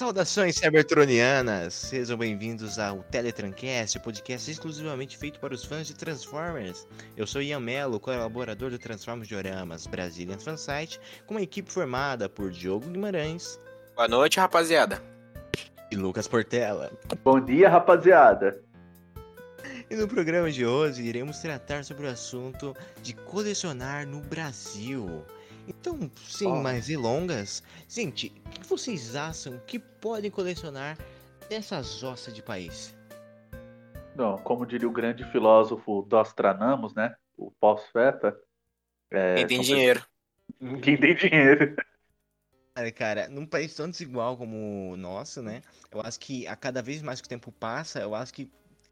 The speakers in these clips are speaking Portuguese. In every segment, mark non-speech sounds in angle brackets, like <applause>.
Saudações cybertronianas! Sejam bem-vindos ao Teletrancast, podcast exclusivamente feito para os fãs de Transformers. Eu sou Ian Mello, colaborador do Transformers Dioramas Brazilian Fansite, com uma equipe formada por Diogo Guimarães. Boa noite, rapaziada. E Lucas Portela. Bom dia, rapaziada. E no programa de hoje iremos tratar sobre o assunto de colecionar no Brasil. Então, sem oh. mais delongas, gente, o que vocês acham que podem colecionar nessas ossas de país? Não, como diria o grande filósofo Dostranamos, né? O pós-feta. É, Quem tem dinheiro. <laughs> Quem tem dinheiro. Cara, cara, num país tão desigual como o nosso, né? Eu acho que a cada vez mais que o tempo passa, eu acho que,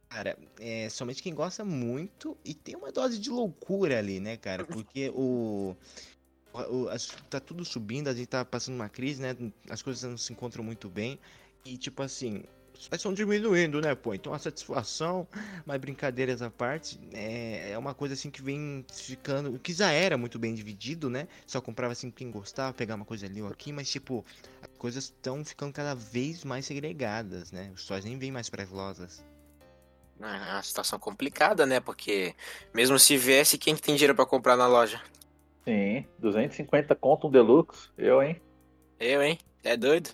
cara, é somente quem gosta muito e tem uma dose de loucura ali, né, cara? Porque o tá tudo subindo, a gente tá passando uma crise, né? As coisas não se encontram muito bem. E tipo assim, estão diminuindo, né, pô? Então a satisfação, mas brincadeiras à parte, é, é uma coisa assim que vem ficando. Que já era muito bem dividido, né? Só comprava assim quem gostava, pegar uma coisa ali ou aqui, mas tipo, as coisas estão ficando cada vez mais segregadas, né? Os sóis nem vêm mais para as lojas. É uma situação complicada, né? Porque mesmo se viesse, quem tem dinheiro para comprar na loja? Sim, 250 conto um deluxe. Eu, hein? Eu, hein? É doido?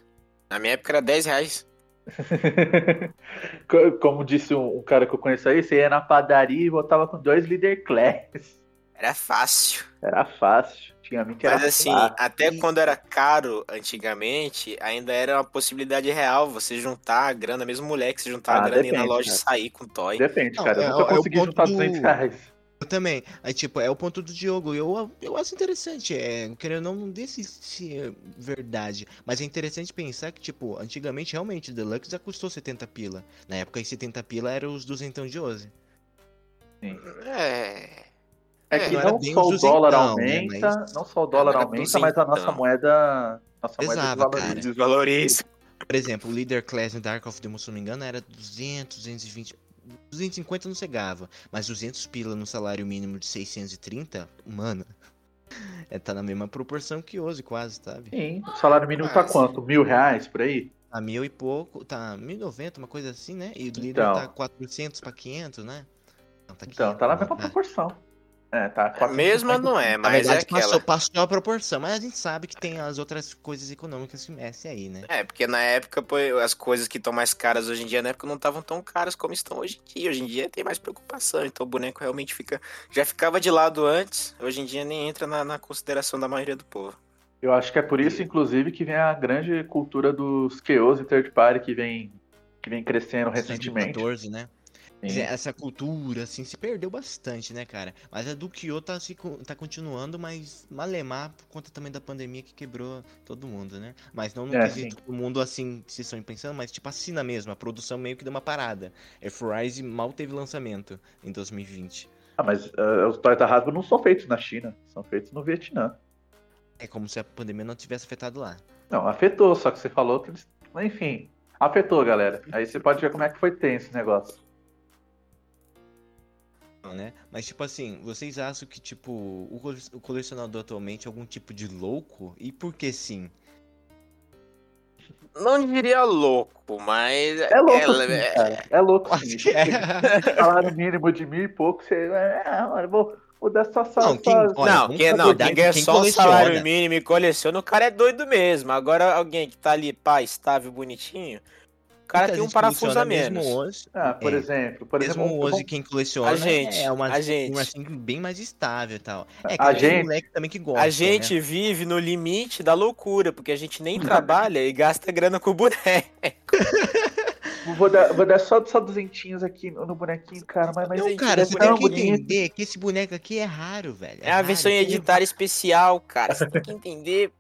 Na minha época era 10 reais. <laughs> Como disse um, cara que eu conheço aí, você ia na padaria e voltava com dois Leader Class. Era fácil. Era fácil. Antigamente Mas assim, fácil. até quando era caro antigamente, ainda era uma possibilidade real você juntar a grana, mesmo mulher que se juntar ah, a grana depende, e ir na loja cara. e sair com toy. Depende, cara. eu nunca é, consegui juntar do... 200 reais. Eu também. Aí, tipo, é o ponto do Diogo. Eu, eu acho interessante. É, querendo não, não desse se é verdade. Mas é interessante pensar que, tipo, antigamente, realmente, o Deluxe já custou 70 pila. Na época, em 70 pila era os 200 de 11. Sim. É. É que não, não só o dólar né, aumenta, né, mas... não só o dólar aumenta, mas a nossa moeda. Nossa Pesava, moeda desvaloriza. desvaloriza. Por exemplo, o Leader Class no Dark of the se não me engano, era 200, 220. 250 não cegava, mas 200 pila no salário mínimo de 630, mano, <laughs> é, tá na mesma proporção que hoje, quase, sabe? Sim, o salário mínimo tá quanto? Mil reais por aí? Tá mil e pouco, tá mil e noventa, uma coisa assim, né? E o líder então, tá 400 pra 500, né? Não, tá, 500, então, tá na mesma né? proporção. É, tá. A mesma não é, mas verdade, é aquela. Passou, passou a proporção, mas a gente sabe que tem as outras coisas econômicas que mexem aí, né? É, porque na época, as coisas que estão mais caras hoje em dia, na época não estavam tão caras como estão hoje em dia. Hoje em dia tem mais preocupação, então o boneco realmente fica. Já ficava de lado antes, hoje em dia nem entra na, na consideração da maioria do povo. Eu acho que é por isso, inclusive, que vem a grande cultura dos QOs e third party que vem, que vem crescendo recentemente. 2014, né? Essa cultura, assim, se perdeu bastante, né, cara? Mas a do Kyo tá, se, tá continuando, mas malemar por conta também da pandemia que quebrou todo mundo, né? Mas não no é, quesito do mundo, assim, se estão pensando, mas tipo assim na mesma, a produção meio que deu uma parada. F-Rise mal teve lançamento em 2020. Ah, mas uh, os Toyota Hasbro não são feitos na China, são feitos no Vietnã. É como se a pandemia não tivesse afetado lá. Não, afetou, só que você falou que eles... Enfim, afetou, galera. Aí você pode ver como é que foi tenso esse negócio né? Mas, tipo assim, vocês acham que, tipo, o colecionador atualmente é algum tipo de louco? E por que sim? Não diria louco, mas. É louco, é, sim, cara. É louco, sim. É. <laughs> Salário mínimo de mil e pouco, você. É, vou, vou dar só salário. Não, quem, olha, não, quem, não, quem ganha só o salário mínimo e coleciona, o cara é doido mesmo. Agora, alguém que tá ali, pá, estável, bonitinho cara tem um parafuso a menos. Hoje, ah, por é, exemplo, por mesmo exemplo, hoje quem coleciona a gente, é uma, a gente. uma assim bem mais estável e tal. É, a gente moleque também que gosta. A gente né? vive no limite da loucura, porque a gente nem <laughs> trabalha e gasta grana com o boneco. Vou dar, vou dar só, só duzentinhos aqui no bonequinho, cara. Mas, mas não, cara, você tem que entender que esse boneco aqui é raro, velho. É, é a raro, versão editária especial, cara. Você tem que entender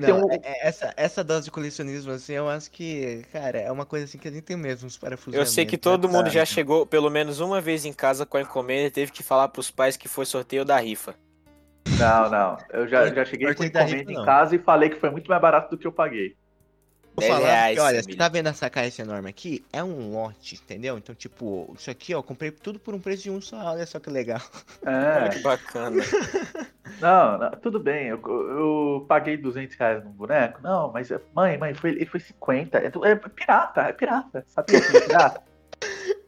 não, um... É, é, essa, essa dose de colecionismo, assim, eu acho que, cara, é uma coisa assim que a gente tem mesmo, uns parafusos. Eu sei que né, todo mundo já chegou pelo menos uma vez em casa com a encomenda e teve que falar pros pais que foi sorteio da rifa. Não, não. Eu já, já cheguei com a encomenda em casa e falei que foi muito mais barato do que eu paguei. Vou falar reais, olha, você tá vendo essa caixa enorme aqui? É um lote, entendeu? Então, tipo, isso aqui, ó, comprei tudo por um preço de um só, olha só que legal. É. Olha que bacana. <laughs> Não, não, tudo bem, eu, eu paguei 200 reais no boneco. Não, mas mãe, mãe, foi, ele foi 50. É, é pirata, é pirata. Sabia que é pirata? <laughs>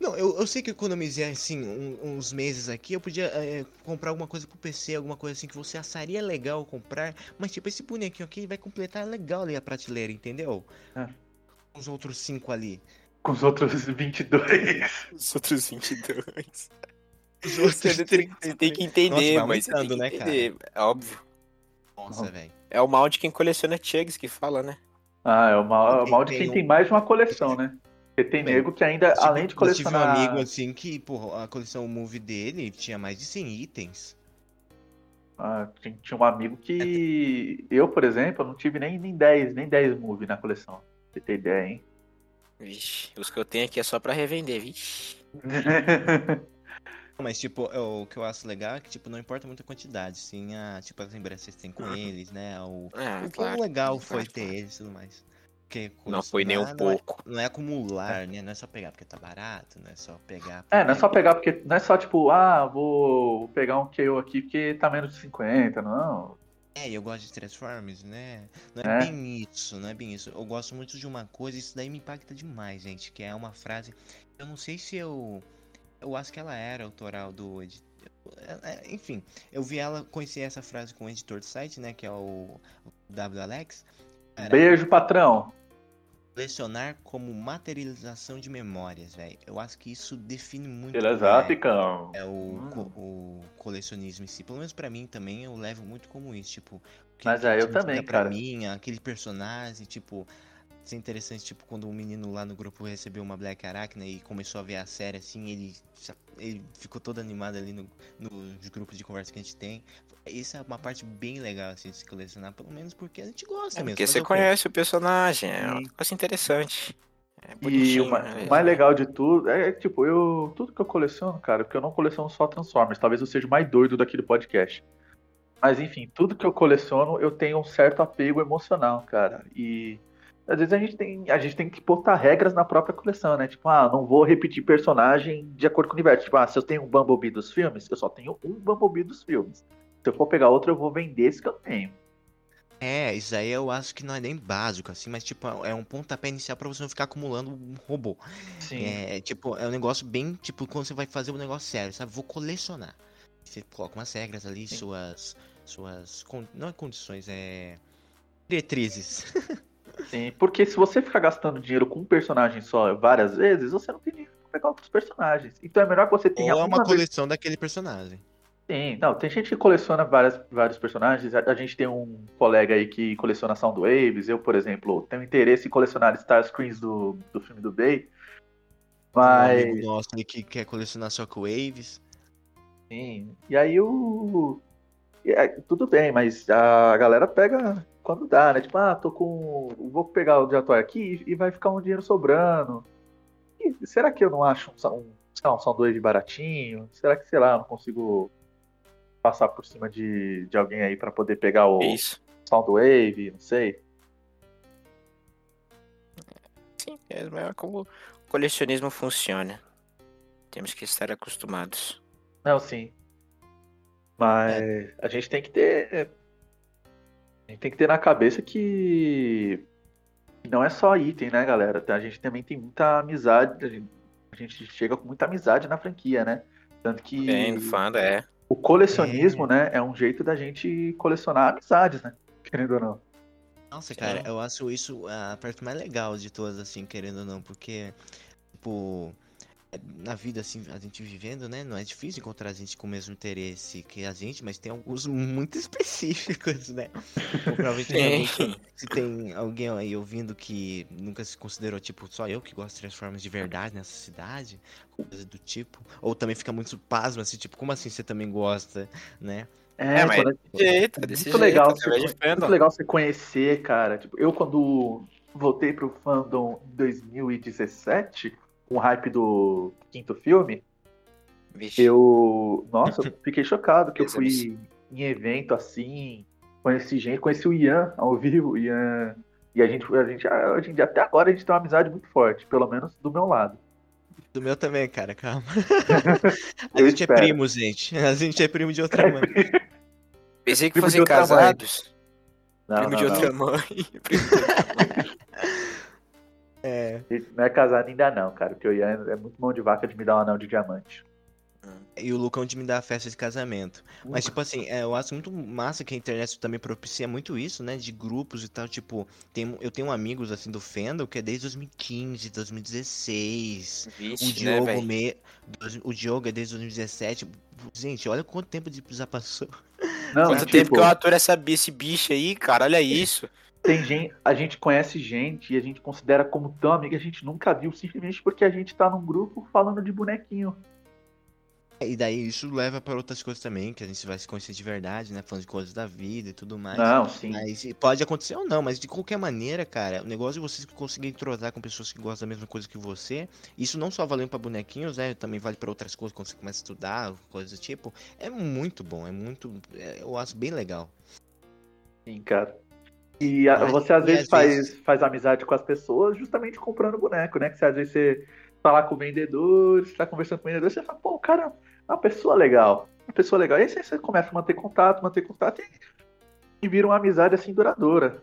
Não, eu, eu sei que eu economizei assim um, uns meses aqui, eu podia é, comprar alguma coisa pro PC, alguma coisa assim que você acharia legal comprar, mas tipo, esse bonequinho aqui vai completar legal ali a prateleira, entendeu? É. Os outros cinco ali. Com os outros 22. <laughs> Os outros 22. Os outros você, tem, você tem que entender, Nossa, mas você né, entender. Cara? É óbvio. Nossa, velho. É o mal de quem coleciona Chugs que fala, né? Ah, é o mal, é o mal de quem tem, tem mais de uma coleção, né? Porque tem Bem, nego que ainda, tipo, além de colecionar... Eu tive um amigo, assim, que, porra, a coleção Move dele tinha mais de 100 itens. Ah, tinha um amigo que... Eu, por exemplo, não tive nem, nem 10, nem 10 Move na coleção. Pra você ter ideia, hein? Vixe, os que eu tenho aqui é só pra revender, vixe. <laughs> Mas, tipo, é o que eu acho legal é que, tipo, não importa muito a quantidade, sim a, tipo, as lembranças que tem com uhum. eles, né? O, é, o claro, legal foi claro. ter eles e tudo mais. Porque não foi nem um não é pouco. É, não é acumular, né? Não é só pegar porque tá barato, não é só pegar. Porque... É, não é só pegar porque. Não é só tipo, ah, vou pegar um KO aqui porque tá menos de 50, não. É, eu gosto de Transformers, né? Não é, é, bem isso, não é bem isso. Eu gosto muito de uma coisa, isso daí me impacta demais, gente. Que é uma frase. Eu não sei se eu. Eu acho que ela era autoral do editor. É, é, enfim, eu vi ela, conhecer essa frase com o editor do site, né? Que é o W. Alex. Era... Beijo, patrão colecionar como materialização de memórias, velho. Eu acho que isso define muito Filosófico. é, é o, hum. co o colecionismo em si. Pelo menos para mim também eu levo muito como isso, tipo, mas é, eu também, pra cara. mim, aquele personagem, tipo, isso é interessante, tipo, quando um menino lá no grupo recebeu uma Black Arachna e começou a ver a série, assim, ele, ele ficou todo animado ali no, no grupo de conversa que a gente tem. Isso é uma parte bem legal, assim, de se colecionar, pelo menos porque a gente gosta é mesmo. Porque você conhece o personagem, é uma coisa interessante. É e o mais, mais legal de tudo é, tipo, eu. Tudo que eu coleciono, cara, porque eu não coleciono só Transformers, talvez eu seja o mais doido daqui do podcast. Mas enfim, tudo que eu coleciono, eu tenho um certo apego emocional, cara. E às vezes a gente tem, a gente tem que botar regras na própria coleção, né? Tipo, ah, não vou repetir personagem de acordo com o universo. Tipo, ah, se eu tenho um Bumblebee dos filmes, eu só tenho um Bumblebee dos filmes. Se eu for pegar outro, eu vou vender esse que eu tenho. É, isso aí eu acho que não é nem básico, assim, mas tipo, é um pontapé inicial pra você não ficar acumulando um robô. Sim. É, tipo, é um negócio bem, tipo, quando você vai fazer um negócio sério, sabe? Vou colecionar. Você coloca umas regras ali, Sim. suas. Suas. Não é condições, é. Diretrizes. <laughs> Sim, porque se você ficar gastando dinheiro com um personagem só várias vezes, você não tem dinheiro pra pegar outros personagens. Então é melhor que você tenha. Ou é uma, uma coleção vez... daquele personagem. Sim, não, tem gente que coleciona várias, vários personagens. A, a, gente tem um colega aí que coleciona Soundwaves. Eu, por exemplo, tenho interesse em colecionar Star Screens do, do filme do Bay. Mas. Um nosso que quer colecionar Shockwaves. Sim. E aí o. É, tudo bem, mas a galera pega quando dá, né? Tipo, ah, tô com. Vou pegar o diretório aqui e vai ficar um dinheiro sobrando. E será que eu não acho um, um, um Soundwave baratinho? Será que, sei lá, eu não consigo passar por cima de, de alguém aí para poder pegar o Isso. Soundwave, não sei. Sim, é, é como o colecionismo funciona. Temos que estar acostumados. Não, sim. Mas é. a gente tem que ter. A gente tem que ter na cabeça que não é só item, né, galera? A gente também tem muita amizade. A gente chega com muita amizade na franquia, né? Tanto que. Fã, é. O colecionismo, é. né, é um jeito da gente colecionar amizades, né? <laughs> Querendo ou não. Nossa, cara, eu acho isso a parte mais legal de todas, assim, querendo ou não, porque, tipo, na vida, assim, a gente vivendo, né? Não é difícil encontrar gente com o mesmo interesse que a gente, mas tem alguns muito <laughs> específicos, né? Ou provavelmente tem se tem alguém aí ouvindo que nunca se considerou, tipo, só eu que gosto de Transformers de verdade nessa cidade, coisa do tipo. Ou também fica muito pasmo, assim, tipo, como assim você também gosta, né? É, é mas jeito, desse muito jeito, legal, você, muito legal você conhecer, cara. Tipo, eu quando voltei pro fandom em 2017 com o hype do quinto filme, Vixe. eu. Nossa, eu <laughs> fiquei chocado que eu fui em evento assim, conheci gente, conheci o Ian ao vivo, Ian. E a gente, a gente, a gente, até agora a gente tem uma amizade muito forte, pelo menos do meu lado. Do meu também, cara, calma. <laughs> a gente é espero. é primo, gente. A gente é primo de outra mãe. Pensei que Primo fossem casados. Não, Primo não, de não. outra mãe. <laughs> Primo de outra mãe. É. Ele Não é casado ainda não, cara. Porque o Ian é muito mão de vaca de me dar um anel de diamante. E o Lucão de me dar a festa de casamento. Mas, tipo assim, é, eu acho muito massa que a internet também propicia muito isso, né? De grupos e tal. Tipo, tem, eu tenho amigos, assim, do Fandom que é desde 2015, 2016. O Vixe, né, Diogo, velho? me... o Diogo é desde 2017. Gente, olha quanto tempo de já passou. Não, Quanto tipo, tempo que eu aturo essa, esse bicho aí, cara? Olha isso. Tem gente, a gente conhece gente e a gente considera como tão amiga, a gente nunca viu, simplesmente porque a gente tá num grupo falando de bonequinho. E daí isso leva pra outras coisas também, que a gente vai se conhecer de verdade, né? Falando de coisas da vida e tudo mais. Não, sim. Mas pode acontecer ou não, mas de qualquer maneira, cara, o negócio de vocês conseguirem entrosar com pessoas que gostam da mesma coisa que você, isso não só valendo pra bonequinhos, né? Também vale pra outras coisas quando você começa a estudar, coisas do tipo. É muito bom, é muito. é- eu acho bem legal. Sim, cara. E a- Mas- você às e vezes às faz, vezes- faz amizade com as pessoas justamente comprando boneco, né? Que você, às vezes você tá lá com o vendedor, você tá conversando com o vendedor, você fala, pô, o cara é uma pessoa legal. Uma pessoa legal. E aí você, você começa a manter contato, manter contato e, e vira uma amizade assim duradoura.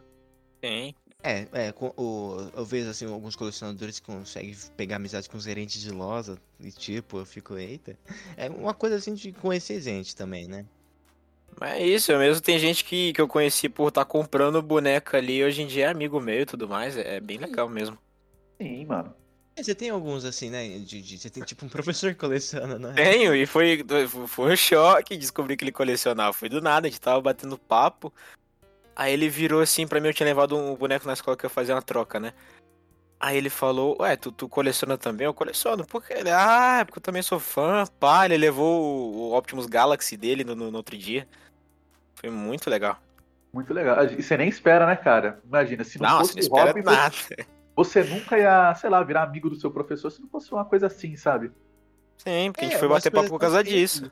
Tem. É, é, com- o, eu vejo assim, alguns colecionadores que conseguem pegar amizade com os gerentes de loja e tipo, eu fico, eita. É uma coisa assim de conhecer gente também, né? Mas é isso, eu mesmo tem gente que, que eu conheci por estar comprando boneco ali, hoje em dia é amigo meu e tudo mais, é, é bem legal mesmo. Sim, mano. É, Você tem alguns assim, né? De, de- você tem tipo um <laughs> professor que coleciona, não é? Tenho, e foi, foi um choque descobrir que ele colecionava. Foi do nada, a gente tava batendo papo. Aí ele virou assim pra mim, eu tinha levado um boneco na escola que eu fazia uma troca, né? Aí ele falou, ué, tu, tu coleciona também? Eu coleciono. Por quê? Ele, ah, é porque eu também sou fã. Pá, ele levou o, o Optimus Galaxy dele no, no- no outro dia. Foi muito legal. Muito legal. E você nem espera, né, cara? Imagina, se não, Não, fosse você não espera hobby, nada. você nunca ia, sei lá, virar amigo do seu professor se não fosse uma coisa assim, sabe? Sim, porque a É, gente foi umas bater papo por causa tão disso.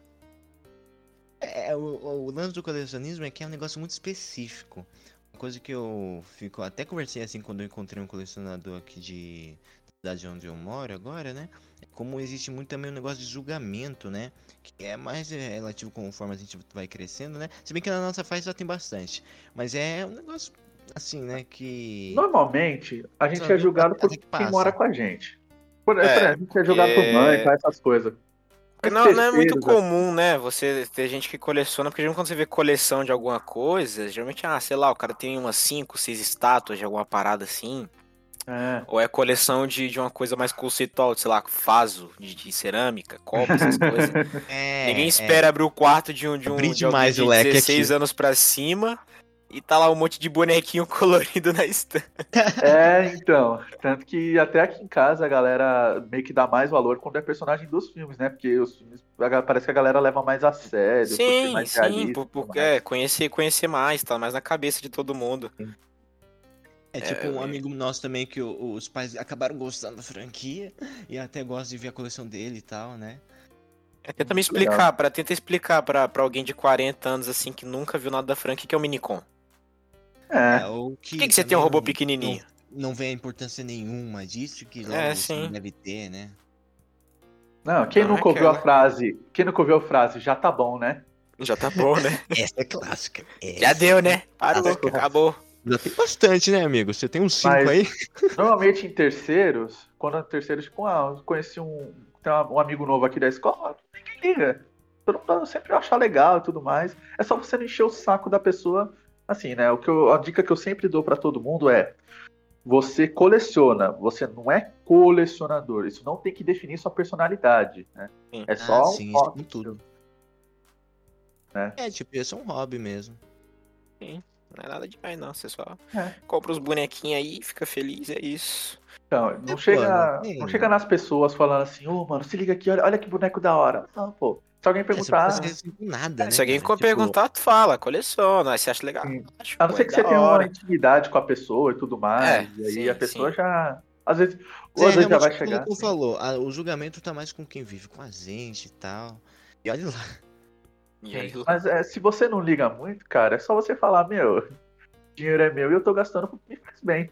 É, o, o- o lance do colecionismo é que é um negócio muito específico. Uma coisa que eu fico. Até conversei assim quando eu encontrei um colecionador aqui de da cidade onde eu moro agora, né? Como existe muito também um negócio de julgamento, né? Que é mais é, relativo conforme a gente vai crescendo, né? Se bem que na nossa faixa já tem bastante. Mas é um negócio assim, né? Que. Normalmente, a gente Só é julgado por que quem passa. mora com a gente. Por, É, por a gente é julgado por porque- mãe, faz essas coisas. Não, não é muito terceiros, comum, né? Você ter gente que coleciona, porque geralmente quando você vê coleção de alguma coisa, geralmente, ah, sei lá, o cara tem umas 5, 6 estátuas de alguma parada assim. É. Ou é coleção de, de uma coisa mais conceitual, sei lá, vaso de, de cerâmica, copo, essas coisas. <laughs> É, Ninguém é. espera abrir o quarto de um de um Abri de demais de o leque 16 aqui. anos pra cima e tá lá um monte de bonequinho <laughs> colorido na estante. <laughs> É, então. Tanto que até aqui em casa a galera meio que dá mais valor quando é personagem dos filmes, né? Porque os filmes parece que a galera leva mais a sério, Sim, mais sim, realista por, mais. é, conhecer, conhecer mais, tá mais na cabeça de todo mundo. É tipo É, um eu- amigo nosso também que o- os pais acabaram gostando da franquia e até gosta de ver a coleção dele e tal, né? É, tenta me explicar, para tenta explicar pra, pra alguém de 40 anos assim que nunca viu nada da Frank o que é o Minicon. É, ou que Por que, que você tem um robô pequenininho? Não, não vê a importância nenhuma disso, que logo É, você sim. não deve ter, né? Não, quem Não, nunca é ouviu a aquela. frase, quem nunca ouviu a frase, já tá bom, né? Já tá bom, né? <laughs> Essa é clássica. Já deu, né? Parou, acabou. Já tem bastante, né, amigo? Você tem uns cinco Mas- aí? Normalmente em terceiros, quando é terceiros, tipo, ah, eu conheci um, tem um amigo novo aqui da escola, ninguém liga. Todo mundo sempre acha legal e tudo mais. É só você não encher o saco da pessoa. Assim, né? O que eu- a dica que eu sempre dou pra todo mundo é: você coleciona, você não é colecionador. Isso não tem que definir sua personalidade, né? Sim. É só Ah, um sim, isso hobby. com tudo. Né? É, tipo, isso é um hobby mesmo. Não é nada demais, não. Você só É. compra os bonequinhos aí, fica feliz, é isso. Então, não É, chega, mano, tem- não chega nas pessoas falando assim, ô mano, se liga aqui, olha, olha que boneco da hora. Não, pô. Se alguém É, não perguntar, nada, né? Se alguém cara? Tipo, perguntar, tu fala, coleciona. Você acha legal? Acho, A não pô, ser é que você tenha uma hora. intimidade com a pessoa e tudo mais. É, e aí sim, a pessoa sim. já. Às vezes. Ou é às vezes já vai como chegar. o Lucão assim. falou, a- o julgamento tá mais com quem vive com a gente e tal. E olha lá. E aí, Mas é, se você não liga muito, cara, é só você falar, meu, dinheiro é meu e eu tô gastando porque me faz bem.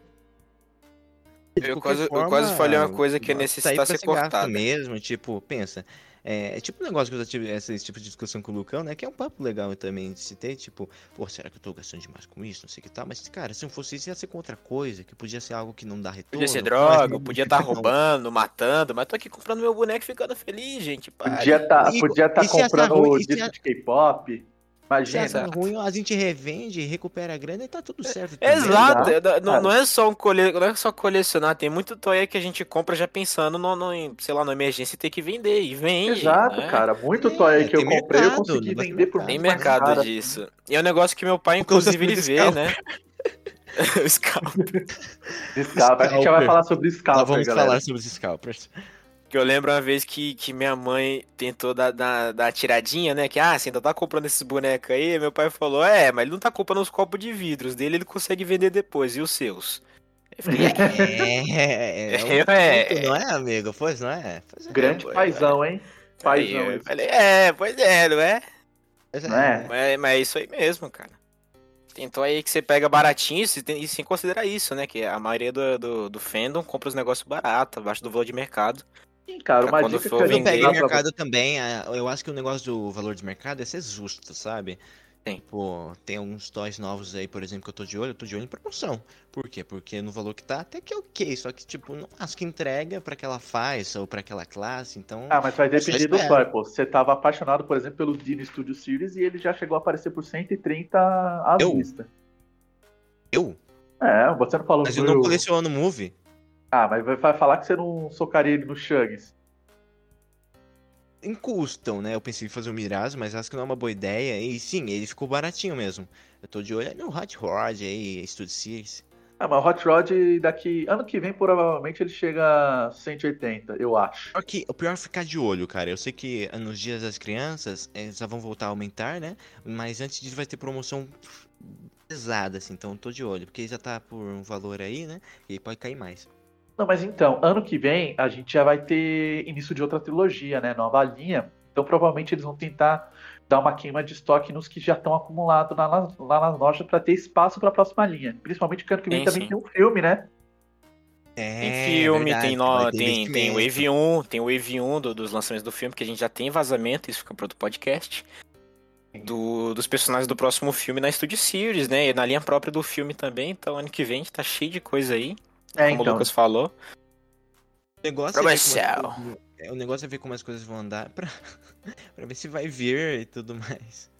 De Eu quase- eu quase falei uma coisa que é tá aí necessitar pra ser cortada. mesmo, tipo, pensa. É, é tipo um negócio que eu já tive esse tipo de discussão com o Lucão, né? Que é um papo legal também de se ter, tipo, pô, será que eu tô gastando demais com isso? Não sei o que tal. Mas, cara, se não fosse isso, ia ser com outra coisa, que podia ser algo que não dá retorno. Podia ser droga, podia estar tá <laughs> roubando, matando, mas tô aqui comprando meu boneco e ficando feliz, gente. Podia tá, podia estar tá comprando o disco de K-pop. Imagina. Se ruim, a gente revende, recupera a grana e tá tudo certo. Exato. Não, não, é só um cole... não é só colecionar, tem muito toy que a gente compra já pensando no, no sei lá, na emergência e ter que vender. E vende. Exato, né? cara. Muito é, toy que eu comprei, mercado, eu consegui vender por Tem mercado cara. disso. E é um negócio que meu pai, inclusive, ele vê, né? <laughs> Scalp. Scalp. A gente já vai falar sobre Scalp. Vamos falar sobre os Scalpers. Que eu lembro uma vez que, que minha mãe tentou dar, dar, dar tiradinha, né? Que, ah, você ainda tá comprando esses bonecos aí? Meu pai falou, é, mas ele não tá comprando os copos de vidros dele, ele consegue vender depois, e os seus? Eu falei, é, é, é, <laughs> é, não é, amigo? Pois não é? Pois é Grande paizão, hein? Paizão. Aí, falei, é, pois é, não é? Não é? Mas, mas é isso aí mesmo, cara. Tentou aí que você pega baratinho e sem considerar isso, né? Que a maioria do, do, do fandom compra os negócios baratos, abaixo do valor de mercado. Sim, cara, uma dica que eu vender... peguei mercado também, eu acho que o negócio do valor de mercado é ser justo, sabe? Tem. Pô, tem alguns toys novos aí, por exemplo, que eu tô de olho, eu tô de olho em promoção. Por quê? Porque no valor que tá, até que é ok, só que, tipo, não acho que entrega pra que ela faz ou pra aquela classe, então... Ah, mas vai depender do toy, pô. Você tava apaixonado, por exemplo, pelo Dino Studio Series e ele já chegou a aparecer por 130 à eu? vista. Eu? É, você não falou... Mas eu não coleciono Move. Ah, mas vai falar que você não socaria ele no Shugs. Em custom, né? Eu pensei em fazer o Miraz, mas acho que não é uma boa ideia. E sim, ele ficou baratinho mesmo. Eu tô de olho no Hot Rod aí, Studio Series. Ah, mas o Hot Rod daqui. Ano que vem, provavelmente, ele chega a 180, eu acho. Okay, o pior é ficar de olho, cara. Eu sei que nos dias das crianças eles já vão voltar a aumentar, né? Mas antes disso vai ter promoção pesada, assim. Então eu tô de olho. Porque já tá por um valor aí, né? E pode cair mais. Não, mas então, ano que vem a gente já vai ter início de outra trilogia, né? Nova linha. Então provavelmente eles vão tentar dar uma queima de estoque nos que já estão acumulados lá, nas, lá nas lojas para ter espaço para a próxima linha. Principalmente porque ano que vem sim, também sim. tem um filme, né? É, tem filme, verdade, tem, no, tem, tem o Wave 1, tem o Wave 1 do, dos lançamentos do filme, que a gente já tem vazamento, isso fica para outro podcast. Do, dos personagens do próximo filme na Studio Series, né? E na linha própria do filme também. Então, ano que vem a gente tá cheio de coisa aí. É, como então. o Lucas falou. O negócio, é Comercial. É, o negócio é ver como as coisas vão andar pra, <laughs> pra ver se vai vir e tudo mais.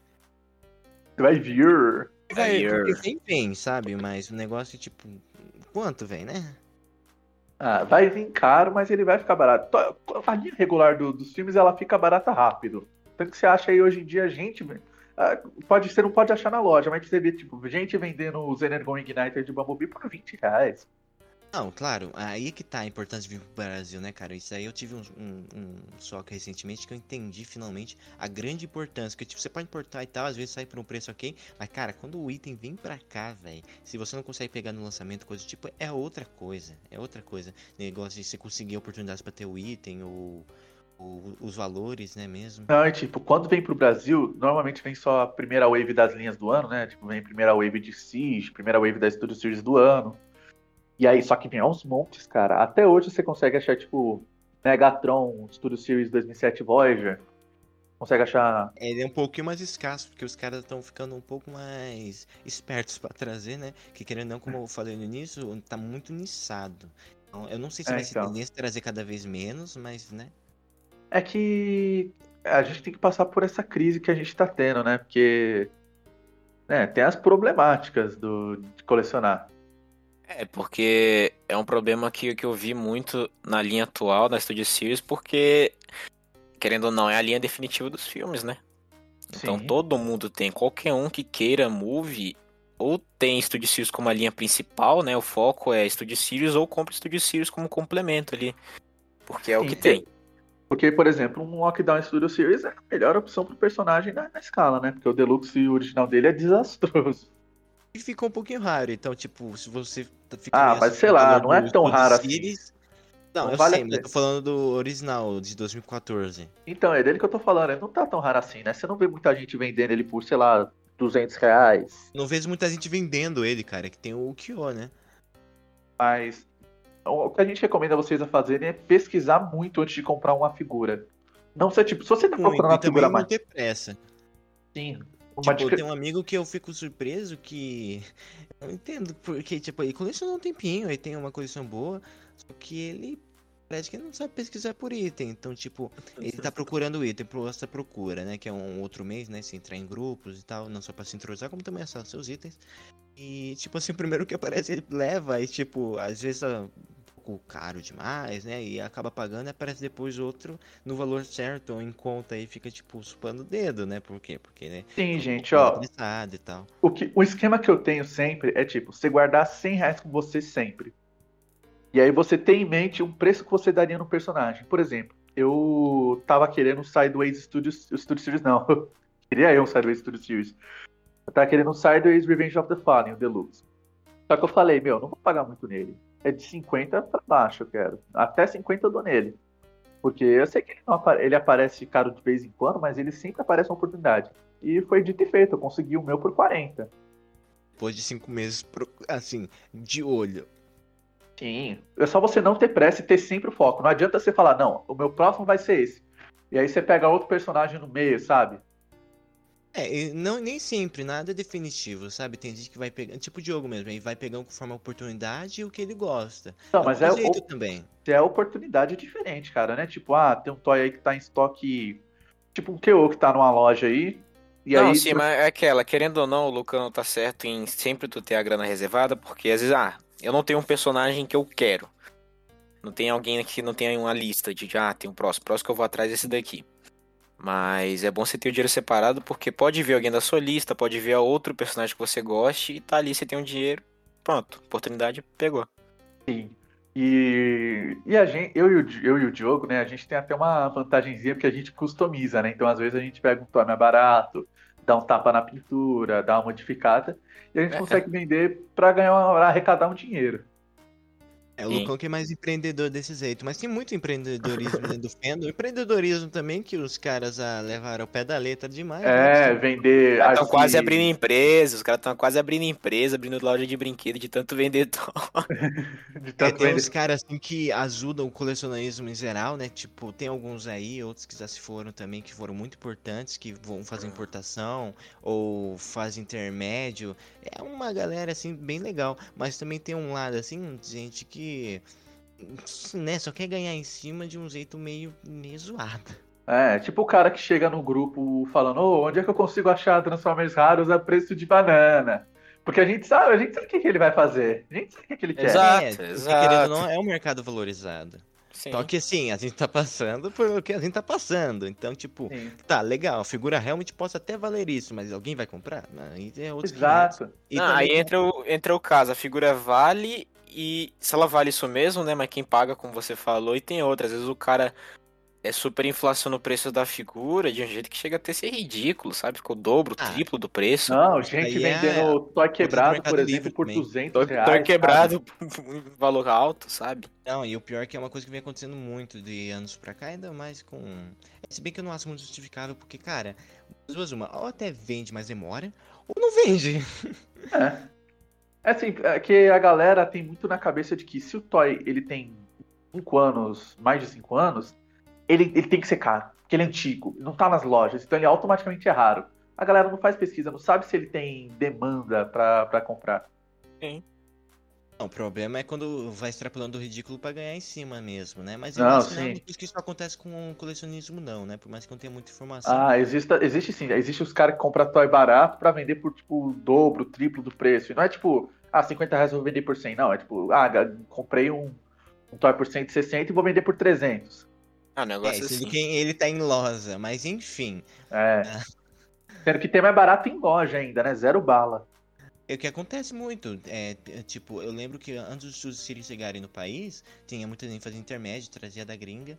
Vai vir. Vai vir. Vem, vem, sabe? Mas o negócio é tipo. Quanto vem, né? Ah, vai vir caro, mas ele vai ficar barato. A linha regular do, dos filmes ela fica barata rápido. Tanto que você acha aí hoje em dia, gente. Ah, pode, você não pode achar na loja, mas você vê, tipo, gente vendendo os Energon Igniter de Bumblebee por 20 reais. Não, claro, aí que tá a importância de vir pro Brasil, né, cara? Isso aí eu tive um, um, um recentemente que eu entendi finalmente a grande importância. Que, tipo, você pode importar e tal, às vezes sai por um preço ok, mas, cara, quando o item vem pra cá, velho, se você não consegue pegar no lançamento, coisa tipo, é outra coisa. É outra coisa. Negócio de você conseguir oportunidades pra ter o item ou. os valores, né, mesmo? Não, é tipo, quando vem pro Brasil, normalmente vem só a primeira wave das linhas do ano, né? Tipo, vem a primeira wave de Siege, primeira wave da Studio Series do ano. E aí, só que vem aos montes, cara. Até hoje você consegue achar, tipo, Megatron, Studio Series 2007 Voyager. Consegue achar. Ele é um pouquinho mais escasso, porque os caras estão ficando um pouco mais espertos para trazer, né? Que querendo não, como eu falei no início, tá muito niçado. Então, eu não sei se é, vai ser então. tendência trazer cada vez menos, mas, né? É que a gente tem que passar por essa crise que a gente tá tendo, né? Porque né, tem as problemáticas do, de colecionar. É, porque é um problema que, que eu vi muito na linha atual da Studio Series, porque, querendo ou não, é a linha definitiva dos filmes, né? Então Sim. todo mundo tem, qualquer um que queira movie, ou tem Studio Series como a linha principal, né? O foco é Studio Series, ou compra Studio Series como complemento ali. Porque é Sim, o que tem. Porque, por exemplo, um Lockdown Studio Series é a melhor opção pro personagem na, na escala, né? Porque o Deluxe original dele é desastroso ficou um pouquinho raro. Então, tipo, se você Ah, mas sei lá, não é tão raro assim. Não, não, eu vale sei, mas eu tô falando do original, de 2014. Então, é dele que eu tô falando. Ele não tá tão raro assim, né? Você não vê muita gente vendendo ele por, sei lá, 200 reais. Não vejo muita gente vendendo ele, cara, que tem o Kyo, né? Mas o que a gente recomenda vocês a fazerem é pesquisar muito antes de comprar uma figura. Não ser tipo, se você tá procurando uma figura mais. Não ter pressa. Sim. Uma tipo, dica... tem um amigo que eu fico surpreso que. <laughs> Eu não entendo, porque, tipo, ele colecionou um tempinho, aí tem uma coleção boa, só que ele parece que não sabe pesquisar por item. Então, tipo, ele tá procurando o item pro essa procura, né? Que é um outro mês, né? Se entrar em grupos e tal, não só pra se introduziar, como também acessar seus itens. E, tipo assim, o primeiro que aparece ele leva, e, tipo, às vezes pouco caro demais, né? E acaba pagando e aparece depois outro no valor certo ou em conta e fica, tipo, supando o dedo, né? Por quê? Porque, né? Sim, gente, ó. E tal. O, que, o esquema que eu tenho sempre é, tipo, você guardar 100 reais com você sempre. E aí você tem em mente um preço que você daria no personagem. Por exemplo, eu tava querendo um Sideways Studios, Studio Series não. <laughs> Queria eu um Sideways Studio Series. Eu tava querendo um Sideways Revenge of the Fallen, o Deluxe. Só que eu falei, meu, não vou pagar muito nele. É de 50 pra baixo, eu quero. Até 50 eu dou nele. Porque eu sei que ele, apare... ele aparece caro de vez em quando, mas ele sempre aparece uma oportunidade. E foi dito e feito, eu consegui o meu por 40. Depois de cinco meses, assim, de olho, Sim. É só você não ter pressa e ter sempre o foco. Não adianta você falar, não, o meu próximo vai ser esse. E aí você pega outro personagem no meio, sabe? É, não, nem sempre, nada é definitivo, sabe? Tem gente que vai pegando, tipo o Diogo mesmo, aí vai pegando conforme a oportunidade e o que ele gosta. Não, é mas é o também. É oportunidade diferente, cara, né? Tipo, ah, tem um toy aí que tá em estoque, tipo um KO que tá numa loja aí. E não, aí, sim, mas é aquela, querendo ou não, o Lucano tá certo em sempre tu ter a grana reservada, porque às vezes, ah, eu não tenho um personagem que eu quero. Não tem alguém que não tenha uma lista de, ah, tem um próximo, próximo que eu vou atrás desse daqui. Mas é bom você ter o dinheiro separado, porque pode vir alguém da sua lista, pode vir outro personagem que você goste, e tá ali, você tem um dinheiro, pronto, oportunidade pegou. Sim. E, e a gente, eu e, o, eu e o Diogo, né, a gente tem até uma vantagemzinha porque a gente customiza, né? Então, às vezes, a gente pega um tome barato, dá um tapa na pintura, dá uma modificada, e a gente é. consegue vender para ganhar, arrecadar um dinheiro. É o Lucão que é mais empreendedor desse jeito, mas tem muito <laughs> empreendedorismo dentro do fandom. Empreendedorismo também que os caras ah, levaram ao pé da letra demais. É, né? vender. Estão quase abrindo empresa, os caras estão quase abrindo empresa, abrindo loja de brinquedo de tanto vendedor. <laughs> <laughs> de tanto é, tem vender... uns caras assim que ajudam o colecionismo em geral, né? Tipo, tem alguns aí, outros que já se foram também, que foram muito importantes, que vão fazer importação ou fazem intermédio. É uma galera assim bem legal, mas também tem um lado assim, gente que né, só quer ganhar em cima de um jeito meio, meio zoado. É, tipo o cara que chega no grupo falando, oh, onde é que eu consigo achar Transformers raros a preço de banana? Porque a gente sabe, a gente sabe o que, que ele vai fazer. A gente sabe o que, que ele quer. Exato, é, exato. não, é um mercado valorizado. Sim. Só que assim, a gente tá passando por o que a gente tá passando. Então, tipo, Sim. tá, legal, a figura realmente possa até valer isso, mas alguém vai comprar? Aí é outro Exato. Não, aí entra o, entra o caso, a figura vale e se ela vale isso mesmo, né? Mas quem paga, como você falou, e tem outras. Às vezes o cara é super inflaciona o preço da figura de um jeito que chega até a ser ridículo, sabe? Ficou o dobro, ah. triplo do preço. Não, gente é vendendo é... toy quebrado, por exemplo, por 200 toy, reais. Toy quebrado <laughs> por valor alto, sabe? Não, e o pior é que é uma coisa que vem acontecendo muito de anos pra cá, ainda mais com... Se bem que eu não acho muito justificável, porque, cara, duas uma, ou até vende, mas demora, ou não vende. É. <laughs> É assim, é que a galera tem muito na cabeça de que se o toy ele tem 5 anos, mais de 5 anos, ele, ele tem que ser caro, porque ele é antigo, não tá nas lojas, então ele automaticamente é raro. A galera não faz pesquisa, não sabe se ele tem demanda para comprar. Sim. Não, o problema é quando vai extrapolando o ridículo para ganhar em cima mesmo, né? Mas eu não, acho sim. que isso acontece com o colecionismo, não, né? Por mais que não tenha muita informação. Ah, existe, existe sim. Existe os caras que compram toy barato para vender por, tipo, o dobro, o triplo do preço. E não é tipo, ah, 50 reais eu vou vender por 100. Não, é tipo, ah, comprei um, um toy por 160 e vou vender por 300. Ah, negócio é, assim. quem ele tá em loja, mas enfim. É. Ah. Sendo que tem mais barato em loja ainda, né? Zero bala. É o que acontece muito. É, é, tipo, eu lembro que antes dos Siri chegarem no país, tinha muita gente fazendo intermédio, trazia da gringa.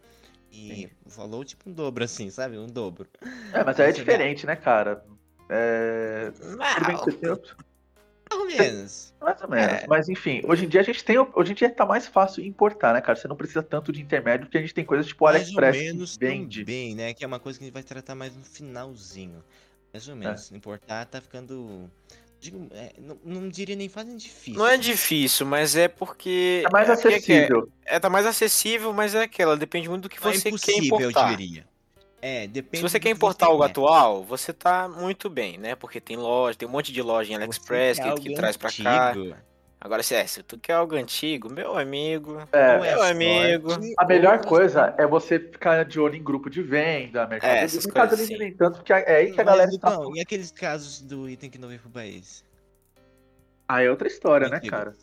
E Sim. falou tipo um dobro, assim, sabe? Um dobro. É, mas aí é diferente, né, cara? É. Não. Mais ou menos. Mais ou menos. É. Mas enfim, hoje em dia a gente tem. Hoje em dia tá mais fácil importar, né, cara? Você não precisa tanto de intermédio, porque a gente tem coisas tipo mais AliExpress. Mais ou menos vende. bem, né? Que é uma coisa que a gente vai tratar mais no finalzinho. Mais ou menos. É. Importar tá ficando digo, é, não, não, diria nem fazem difícil. Não é difícil, mas é porque. É mais é acessível. É, é, tá mais acessível, mas é aquela, depende muito do que não é você é quer importar. eu diria. É, depende. Se você quer importar algo atual, você tá muito bem, né? Porque tem loja, tem um monte de loja em AliExpress que, que traz pra cá. Agora, se, é, se tu quer algo antigo, meu amigo, é, meu é amigo. A melhor coisa é você ficar de olho em grupo de venda, mercado é, essas coisas assim. nem tanto, porque é aí que a galera tá... Não, e aqueles casos do item que não vem pro país? Ah, é outra história, né, cara?